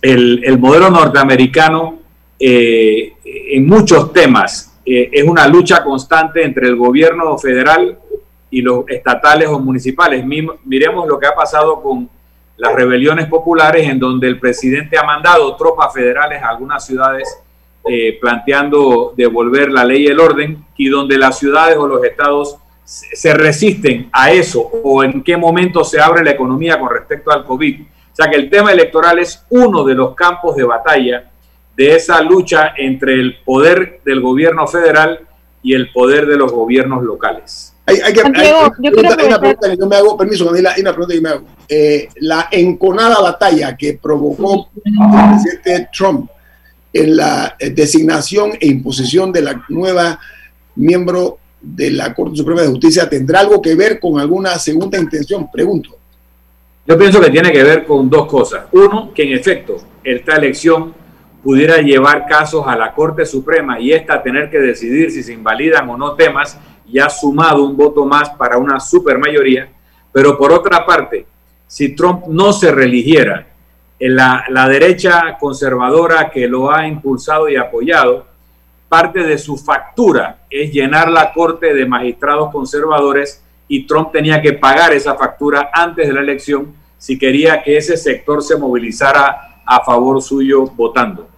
el, modelo norteamericano eh, en muchos temas eh, es una lucha constante entre el gobierno federal y los estatales o municipales. Miremos lo que ha pasado con las rebeliones populares en donde el presidente ha mandado tropas federales a algunas ciudades eh, planteando devolver la ley y el orden y donde las ciudades o los estados se resisten a eso o en qué momento se abre la economía con respecto al COVID. O sea que el tema electoral es uno de los campos de batalla de esa lucha entre el poder del gobierno federal y el poder de los gobiernos locales. Hay, que, una pregunta que yo me hago, permiso, hay una pregunta que me hago. Eh, la enconada batalla que provocó el presidente Trump en la eh, designación e imposición de la nueva miembro de la Corte Suprema de Justicia tendrá algo que ver con alguna segunda intención? Pregunto. Yo pienso que tiene que ver con dos cosas. Uno, que en efecto esta elección pudiera llevar casos a la Corte Suprema y esta tener que decidir si se invalidan o no temas y ha sumado un voto más para una supermayoría. Pero por otra parte, si Trump no se religiera, en la, la derecha conservadora que lo ha impulsado y apoyado, parte de su factura es llenar la corte de magistrados conservadores y Trump tenía que pagar esa factura antes de la elección si quería que ese sector se movilizara a favor suyo votando.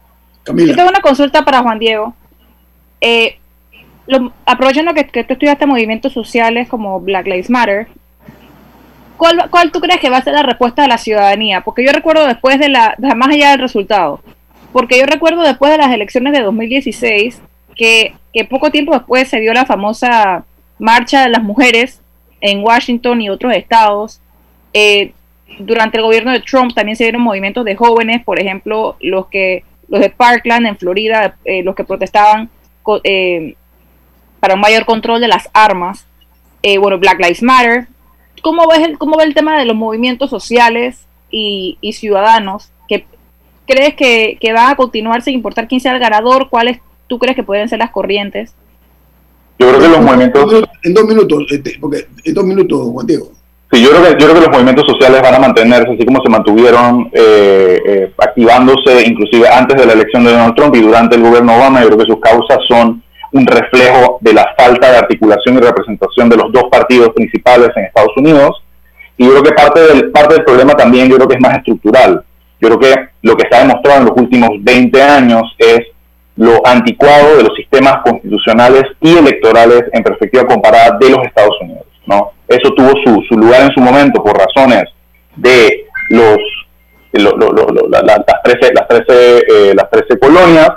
Yo tengo una consulta para Juan Diego. Eh, aprovechando que, que tú estudiaste movimientos sociales como Black Lives Matter, ¿cuál, ¿cuál tú crees que va a ser la respuesta de la ciudadanía? Porque yo recuerdo después de la, más allá del resultado, porque yo recuerdo después de las elecciones de 2016 que, que poco tiempo después se dio la famosa marcha de las mujeres en Washington y otros estados. Eh, durante el gobierno de Trump también se dieron movimientos de jóvenes, por ejemplo, los que los de Parkland en Florida, eh, los que protestaban eh, para un mayor control de las armas, eh, bueno, Black Lives Matter. ¿Cómo ves el, cómo ve el tema de los movimientos sociales y, ciudadanos? ¿Qué crees que, que va a continuar sin importar quién sea el ganador? ¿Cuáles tú crees que pueden ser las corrientes? Yo creo que los movimientos... En dos minutos, este, porque en dos minutos, Juan Diego. Sí, yo creo, que, yo creo que los movimientos sociales van a mantenerse así como se mantuvieron eh, eh, activándose inclusive antes de la elección de Donald Trump y durante el gobierno Obama. Yo creo que sus causas son un reflejo de la falta de articulación y representación de los dos partidos principales en Estados Unidos. Y yo creo que parte del, parte del problema también yo creo que es más estructural. Yo creo que lo que está demostrado en los últimos 20 años es lo anticuado de los sistemas constitucionales y electorales en perspectiva comparada de los Estados Unidos. ¿No? Eso tuvo su, lugar en su momento por razones de los las 13, las 13, eh, las 13 colonias,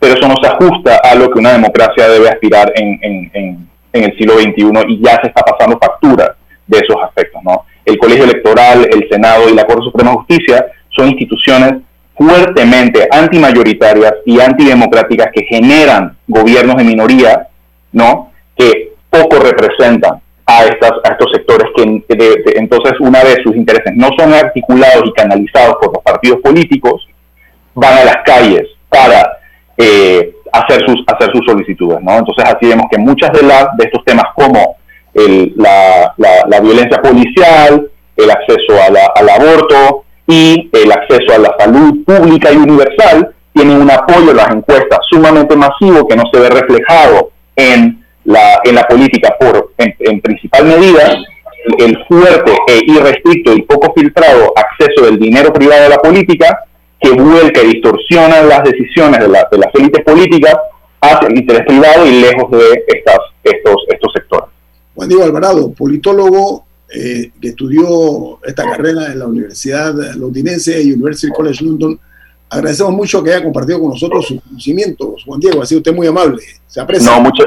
pero eso no se ajusta a lo que una democracia debe aspirar en, en, el siglo XXI y ya se está pasando factura de esos aspectos. ¿no? El colegio electoral, el Senado y la Corte Suprema de Justicia son instituciones fuertemente antimayoritarias y antidemocráticas que generan gobiernos de minoría, ¿no? que poco representan estas, a estos sectores que, entonces una vez sus intereses no son articulados y canalizados por los partidos políticos, van a las calles para eh, hacer, sus, hacer sus solicitudes. ¿no? Entonces así vemos que muchas de, las de estos temas como el, la, la, violencia policial, el acceso al aborto y el acceso a la salud pública y universal tienen un apoyo en las encuestas sumamente masivo que no se ve reflejado en la, en la política por, en, principal medida, el fuerte e irrestricto y poco filtrado acceso del dinero privado a la política, que vuelca y distorsiona las decisiones de, la, de las élites políticas hacia el interés privado y lejos de estas, estos, estos sectores. Juan Diego Alvarado, politólogo eh, que estudió esta carrera en la Universidad Londinense y University College London Agradecemos mucho que haya compartido con nosotros sus conocimientos. Juan Diego, ha sido usted muy amable. Se aprecia. No, muchas,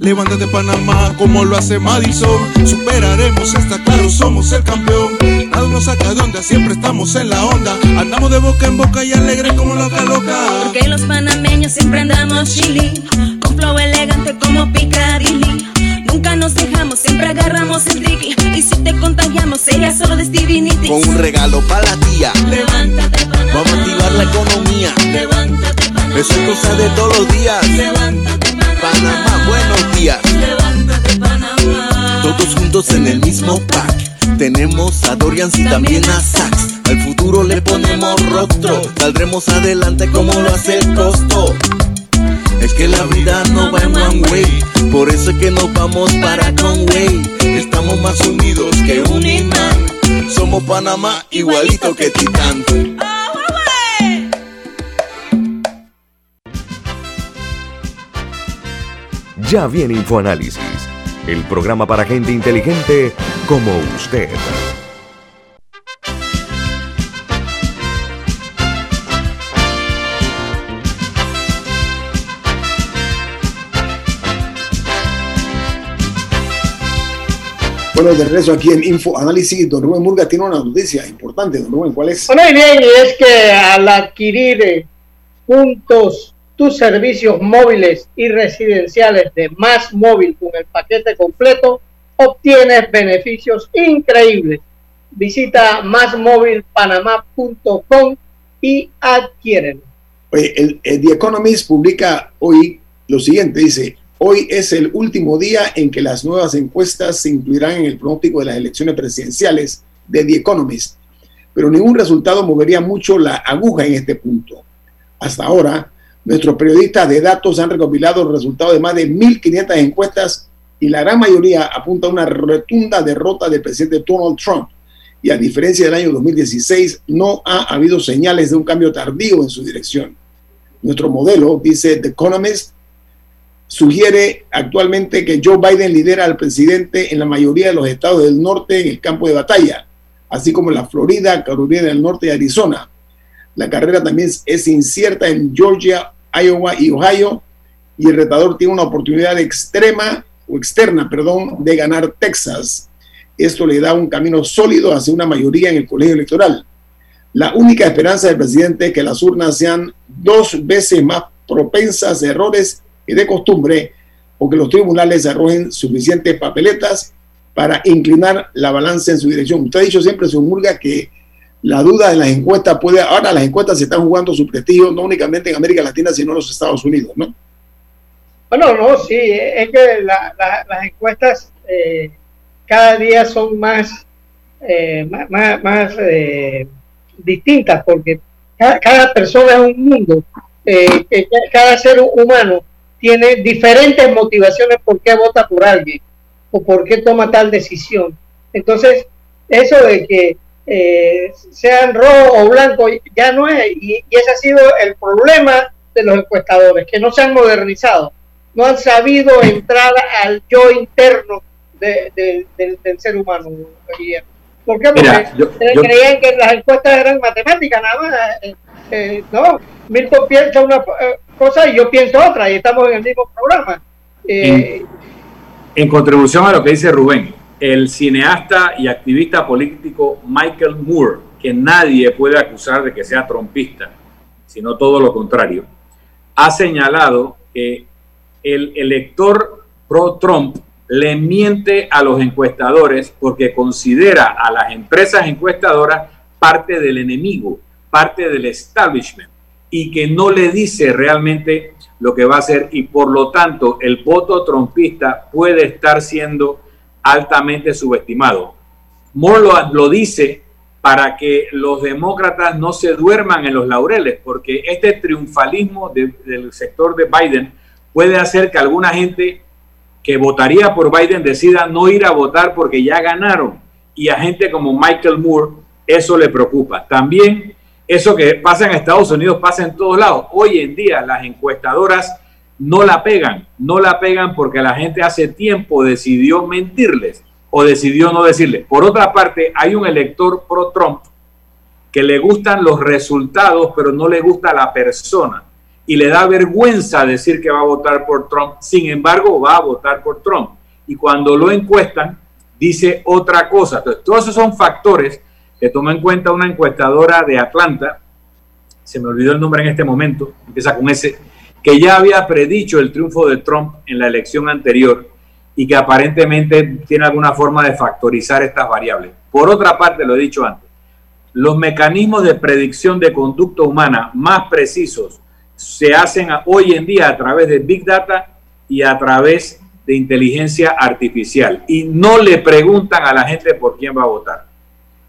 Levántate Panamá como lo hace Madison. Superaremos, está claro, somos el campeón. Nada nos saca de onda, siempre estamos en la onda. Andamos de boca en boca y alegre como loca loca. Porque los panameños siempre andamos chili. Con flow elegante como Picadilly. Nunca nos dejamos, siempre agarramos el tricky. Y si te contagiamos, sería solo de Stevie Con un regalo para la tía. Levántate, Panamá. Vamos a activar la economía. Levántate, Panamá. Eso es cosa de todos los días. Levántate, Panamá, buenos días. Levántate, Panamá. Todos juntos en el mismo pack. Tenemos a Dorian y también a Sax. Al futuro le ponemos rostro. Saldremos adelante como lo hace el costo. Es que la vida no va en one way. Por eso es que nos vamos para Conway. Estamos más unidos que un imán. Somos Panamá igualito que Titán. Ya viene InfoAnálisis, el programa para gente inteligente como usted. Bueno, de regreso aquí en Info Análisis, don Rubén Murga tiene una noticia importante, don Rubén, ¿cuál es? Bueno, y bien, y es que al adquirir eh, puntos tus servicios móviles y residenciales de Más Móvil con el paquete completo, obtienes beneficios increíbles. Visita másmóvilpanamá.com y adquieren. Oye, el, el The Economist publica hoy lo siguiente, dice, hoy es el último día en que las nuevas encuestas se incluirán en el pronóstico de las elecciones presidenciales de The Economist, pero ningún resultado movería mucho la aguja en este punto. Hasta ahora, nuestros periodistas de datos han recopilado el resultado de más de 1.500 encuestas y la gran mayoría apunta a una rotunda derrota del presidente Donald Trump. Y a diferencia del año 2016, no ha habido señales de un cambio tardío en su dirección. Nuestro modelo, dice The Economist, sugiere actualmente que Joe Biden lidera al presidente en la mayoría de los estados del norte en el campo de batalla, así como en la Florida, Carolina del Norte y Arizona. La carrera también es incierta en Georgia, Iowa y Ohio, y el retador tiene una oportunidad extrema o externa, perdón, de ganar Texas. Esto le da un camino sólido hacia una mayoría en el colegio electoral. La única esperanza del presidente es que las urnas sean dos veces más propensas a errores que de costumbre o que los tribunales arrojen suficientes papeletas para inclinar la balanza en su dirección. Usted ha dicho siempre, su Murga, que la duda de las encuestas puede, ahora las encuestas se están jugando su prestigio no únicamente en América Latina, sino en los Estados Unidos, ¿no? Bueno, no, sí, es que la, la, las encuestas eh, cada día son más, eh, más, más eh, distintas porque cada, cada, persona es un mundo, cada ser humano tiene diferentes motivaciones por qué vota por alguien o por qué toma tal decisión. Entonces, eso de que eh, sean rojo o blanco, ya no es, y, y, ese ha sido el problema de los encuestadores, que no se han modernizado, no han sabido entrar al yo interno de, de, de, del ser humano. ¿Por qué? Porque Mira, yo, yo, creían que las encuestas eran matemáticas, nada más. Eh, eh, no, Milton piensa una cosa y yo pienso otra, y estamos en el mismo programa. En, en contribución a lo que dice Rubén, el cineasta y activista político Michael Moore, que nadie puede acusar de que sea trompista, sino todo lo contrario, ha señalado que el elector pro-Trump le miente a los encuestadores porque considera a las empresas encuestadoras parte del enemigo, parte del establishment, y que no le dice realmente lo que va a hacer y por lo tanto el voto trompista puede estar siendo altamente subestimado. Moore lo, dice para que los demócratas no se duerman en los laureles, porque este triunfalismo del sector de Biden puede hacer que alguna gente que votaría por Biden decida no ir a votar porque ya ganaron. Y a gente como Michael Moore eso le preocupa. También eso que pasa en Estados Unidos pasa en todos lados. Hoy en día las encuestadoras no la pegan, no la pegan porque la gente hace tiempo decidió mentirles o decidió no decirle. Por otra parte, hay un elector pro Trump que le gustan los resultados, pero no le gusta la persona. Y le da vergüenza decir que va a votar por Trump. Sin embargo, va a votar por Trump. Y cuando lo encuestan, dice otra cosa. Entonces, todos esos son factores que toma en cuenta una encuestadora de Atlanta, se me olvidó el nombre en este momento, empieza con ese, que ya había predicho el triunfo de Trump en la elección anterior y que aparentemente tiene alguna forma de factorizar estas variables. Por otra parte, lo he dicho antes, los mecanismos de predicción de conducta humana más precisos se hacen hoy en día a través de Big Data y a través de inteligencia artificial. Y no le preguntan a la gente por quién va a votar.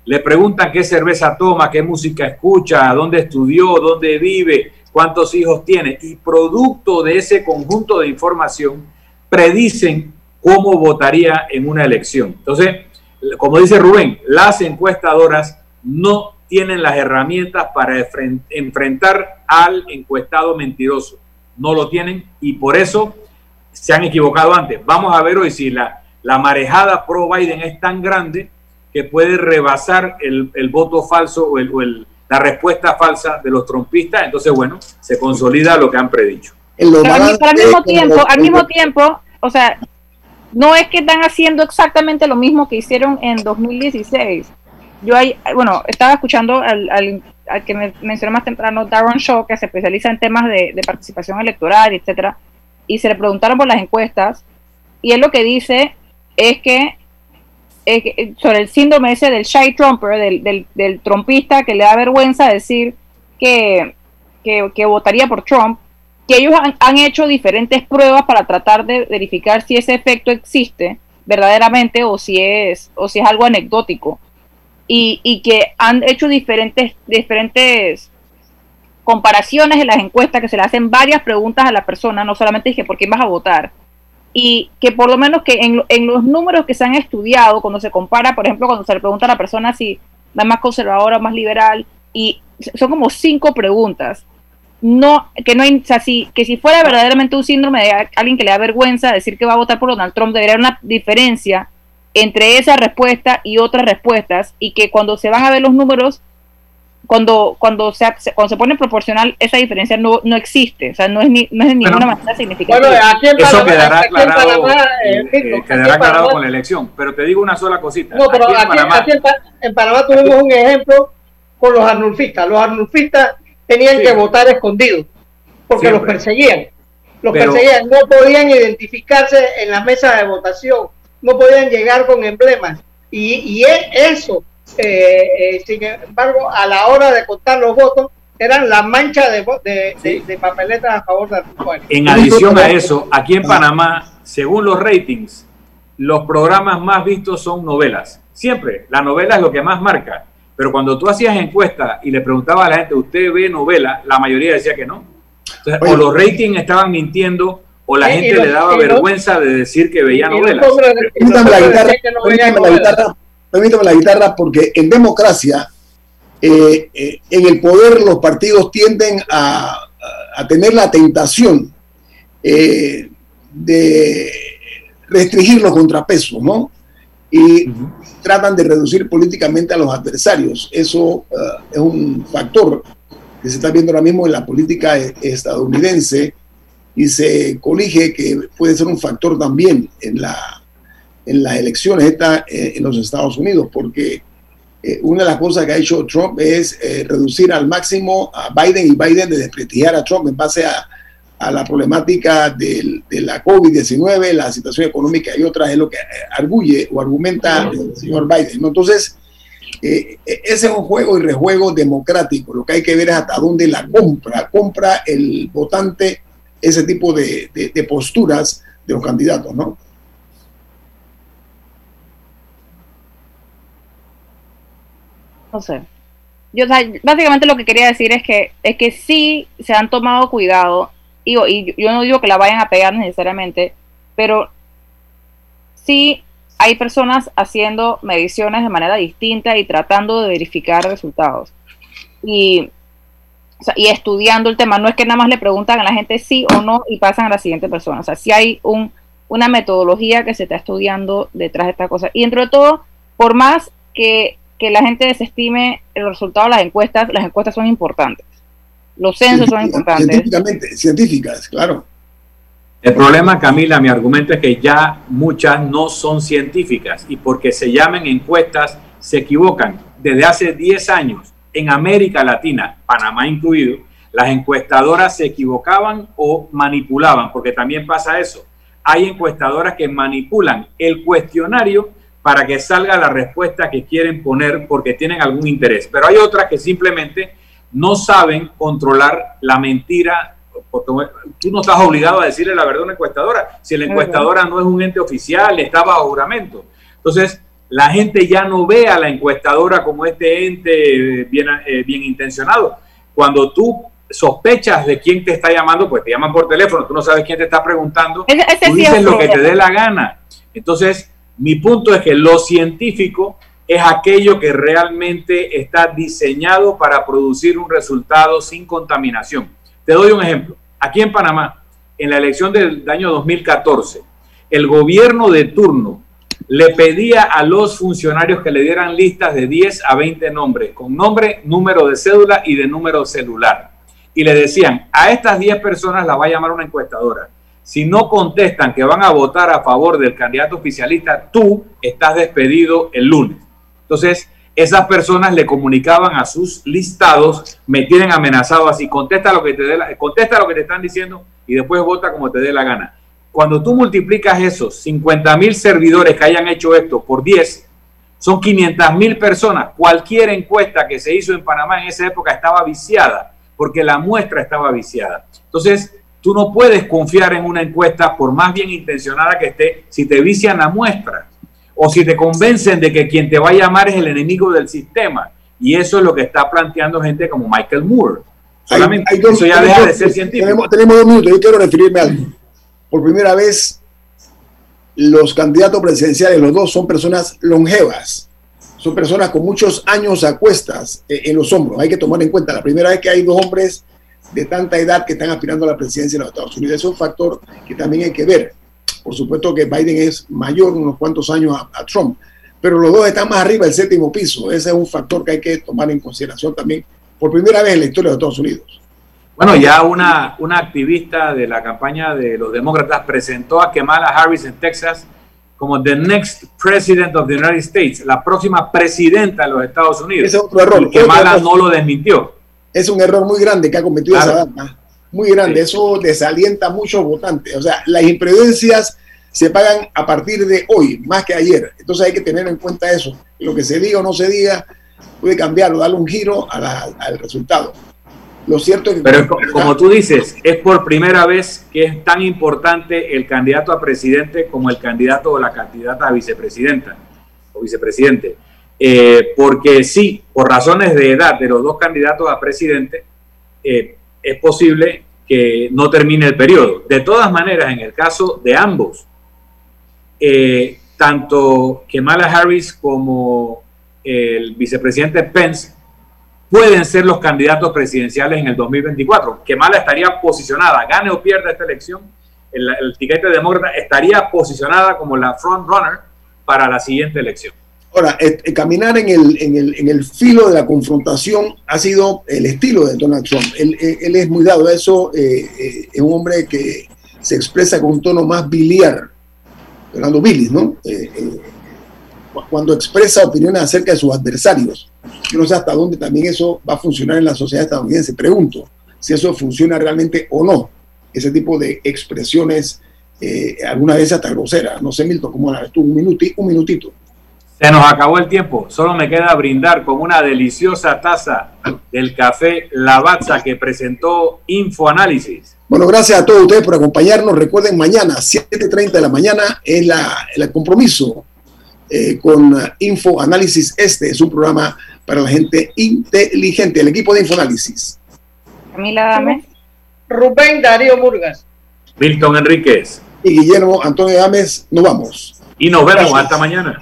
Le preguntan qué cerveza toma, qué música escucha, dónde estudió, dónde vive, cuántos hijos tiene. Y producto de ese conjunto de información, predicen cómo votaría en una elección. Entonces, como dice Rubén, las encuestadoras no tienen las herramientas para enfrentar al encuestado mentiroso. No lo tienen y por eso se han equivocado antes. Vamos a ver hoy si la, la marejada pro Biden es tan grande que puede rebasar el, voto falso o, el, la respuesta falsa de los trompistas. Entonces, bueno, se consolida lo que han predicho. Pero al mismo tiempo, al mismo tiempo, o sea, no es que están haciendo exactamente lo mismo que hicieron en 2016. Yo ahí, bueno, estaba escuchando al, al, que me mencionó más temprano, Darren Shaw, que se especializa en temas de, de, participación electoral, etcétera, y se le preguntaron por las encuestas, y él lo que dice es que sobre el síndrome ese del shy trumper, del, del, del, trompista que le da vergüenza decir que, que, votaría por Trump, que ellos han, hecho diferentes pruebas para tratar de verificar si ese efecto existe verdaderamente o si es, o si es algo anecdótico. Y, y que han hecho diferentes, diferentes comparaciones en las encuestas que se le hacen varias preguntas a la persona, no solamente dije por quién vas a votar, y que por lo menos que en, en, los números que se han estudiado, cuando se compara, por ejemplo, cuando se le pregunta a la persona si va más conservadora o más liberal, y son como cinco preguntas. No, que no hay, o que si fuera verdaderamente un síndrome de alguien que le da vergüenza decir que va a votar por Donald Trump, debería haber una diferencia entre esa respuesta y otras respuestas, y que cuando se van a ver los números, cuando, cuando, se, cuando se pone proporcional, esa diferencia no, no existe, o sea, no es, ni, no es de ninguna manera significativa. Bueno, aquí en Panamá, Eso quedará aclarado, eh, eh, quedará aclarado con la elección, pero te digo una sola cosita. No, pero aquí, en, Panamá, aquí en, Panamá tuvimos un ejemplo con los arnulfistas. Los arnulfistas tenían sí. que votar escondidos porque Siempre. los perseguían. Los pero, perseguían, no podían identificarse en las mesas de votación, no podían llegar con emblemas. Y, y eso eh, eh, sin embargo, a la hora de contar los votos, eran la mancha de, de, sí. de, de papeletas a favor de Trump. En adición a eso, aquí en Panamá, según los ratings, los programas más vistos son novelas. Siempre, la novela es lo que más marca. Pero cuando tú hacías encuesta y le preguntabas a la gente, ¿usted ve novela? La mayoría decía que no. Entonces, Oye, o los ratings estaban mintiendo o la gente los, le daba vergüenza de decir que veía novelas. La guitarra, permítame la guitarra permítame la guitarra, porque en democracia, eh, eh, en el poder los partidos tienden a, a tener la tentación eh, de restringir los contrapesos, ¿no? Y uh -huh. tratan de reducir políticamente a los adversarios. Eso uh, es un factor que se está viendo ahora mismo en la política estadounidense y se colige que puede ser un factor también en la en las elecciones está eh, en los Estados Unidos, porque eh, una de las cosas que ha hecho Trump es eh, reducir al máximo a Biden y Biden de desprestigiar a Trump en base a, a la problemática del, de la COVID-19, la situación económica y otras, es lo que arguye o argumenta el señor Biden. ¿no? Entonces, eh, ese es un juego y rejuego democrático. Lo que hay que ver es hasta dónde la compra, compra el votante ese tipo de, de posturas de los candidatos, ¿no? No sé. Yo, básicamente lo que quería decir es que, es que sí se han tomado cuidado, y, y yo no digo que la vayan a pegar necesariamente, pero sí hay personas haciendo mediciones de manera distinta y tratando de verificar resultados. Y, y estudiando el tema. No es que nada más le preguntan a la gente sí o no y pasan a la siguiente persona. O sea, sí hay un, una metodología que se está estudiando detrás de esta cosa. Y entre todo, por más que, que la gente desestime el resultado de las encuestas, las encuestas son importantes. Los censos son importantes. Científicamente, científicas, claro. El problema, Camila, mi argumento es que ya muchas no son científicas y porque se llamen encuestas se equivocan. Desde hace 10 años en América Latina, Panamá incluido, las encuestadoras se equivocaban o manipulaban, porque también pasa eso. Hay encuestadoras que manipulan el cuestionario para que salga la respuesta que quieren poner porque tienen algún interés, pero hay otras que simplemente no saben controlar la mentira tú no estás obligado a decirle la verdad a una encuestadora. Si la encuestadora no es un ente oficial, está bajo juramento. Entonces, la gente ya no ve a la encuestadora como este ente bien, eh, bien intencionado. Cuando tú sospechas de quién te está llamando, pues te llaman por teléfono, tú no sabes quién te está preguntando, tú dices lo que te dé la gana. Entonces, mi punto es que lo científico es aquello que realmente está diseñado para producir un resultado sin contaminación. Te doy un ejemplo. Aquí en Panamá, en la elección del año 2014, el gobierno de turno le pedía a los funcionarios que le dieran listas de 10 a 20 nombres, con nombre, número de cédula y de número celular. Y le decían, a estas 10 personas la va a llamar una encuestadora. Si no contestan que van a votar a favor del candidato oficialista, tú estás despedido el lunes. Entonces, esas personas le comunicaban a sus listados, me tienen amenazado así, contesta lo que te contesta lo que te están diciendo y después vota como te dé la gana. Cuando tú multiplicas esos 50 mil servidores que hayan hecho esto por 10, son 500 mil personas. Cualquier encuesta que se hizo en Panamá en esa época estaba viciada, porque la muestra estaba viciada. Entonces, tú no puedes confiar en una encuesta, por más bien intencionada que esté, si te vician la muestra o si te convencen de que quien te va a llamar es el enemigo del sistema. Y eso es lo que está planteando gente como Michael Moore. Solamente eso ya deja de ser científico. Tenemos, dos minutos, yo quiero referirme a algo. Por primera vez, los candidatos presidenciales, los dos, son personas longevas. Son personas con muchos años a cuestas eh, en los hombros. Hay que tomar en cuenta, la primera vez que hay dos hombres de tanta edad que están aspirando a la presidencia de los Estados Unidos. Es un factor que también hay que ver. Por supuesto que Biden es mayor unos cuantos años a, Trump, pero los dos están más arriba del séptimo piso. Ese es un factor que hay que tomar en consideración también por primera vez en la historia de Estados Unidos. Bueno, ya una, una activista de la campaña de los demócratas presentó a Kamala Harris en Texas como the next president of the United States, la próxima presidenta de los Estados Unidos. Ese es otro error. Kamala no lo desmintió. Es un error muy grande que ha cometido esa dama muy grande. Eso desalienta a muchos votantes. O sea, las imprudencias se pagan a partir de hoy, más que ayer. Entonces hay que tener en cuenta eso. Lo que se diga o no se diga puede cambiar o darle un giro al resultado. Lo cierto es que... Pero como tú dices, es por primera vez que es tan importante el candidato a presidente como el candidato o la candidata a vicepresidenta o vicepresidente. Eh, porque sí, por razones de edad de los dos candidatos a presidente, eh, es posible que no termine el periodo. De todas maneras, en el caso de ambos, eh, tanto Kamala Harris como el vicepresidente Pence pueden ser los candidatos presidenciales en el 2024. Kamala estaría posicionada, gane o pierda esta elección, el, el tiquete demócrata estaría posicionada como la front runner para la siguiente elección. Ahora, eh, caminar en el, en, el, en el, filo de la confrontación ha sido el estilo de Donald Trump. Él, eh, él es muy dado a eso, eh, es un hombre que se expresa con un tono más biliar, Fernando Billis, ¿no? cuando expresa opiniones acerca de sus adversarios. Yo no sé hasta dónde también eso va a funcionar en la sociedad estadounidense. Pregunto si eso funciona realmente o no, ese tipo de expresiones, alguna vez hasta groseras. No sé, Milton, ¿cómo la ves tú? Un, un minutito. Se nos acabó el tiempo. Solo me queda brindar con una deliciosa taza del café Lavazza que presentó Infoanálisis. Bueno, gracias a todos ustedes por acompañarnos. Recuerden, mañana, 7.30 de la mañana, es la, el compromiso eh, con Infoanálisis. Este es un programa para la gente inteligente, el equipo de Infoanálisis. Camila Dame. Rubén Darío Murgas. Milton Enríquez. Y Guillermo Antonio Gámez, nos vamos. Y nos vemos Gracias. hasta mañana.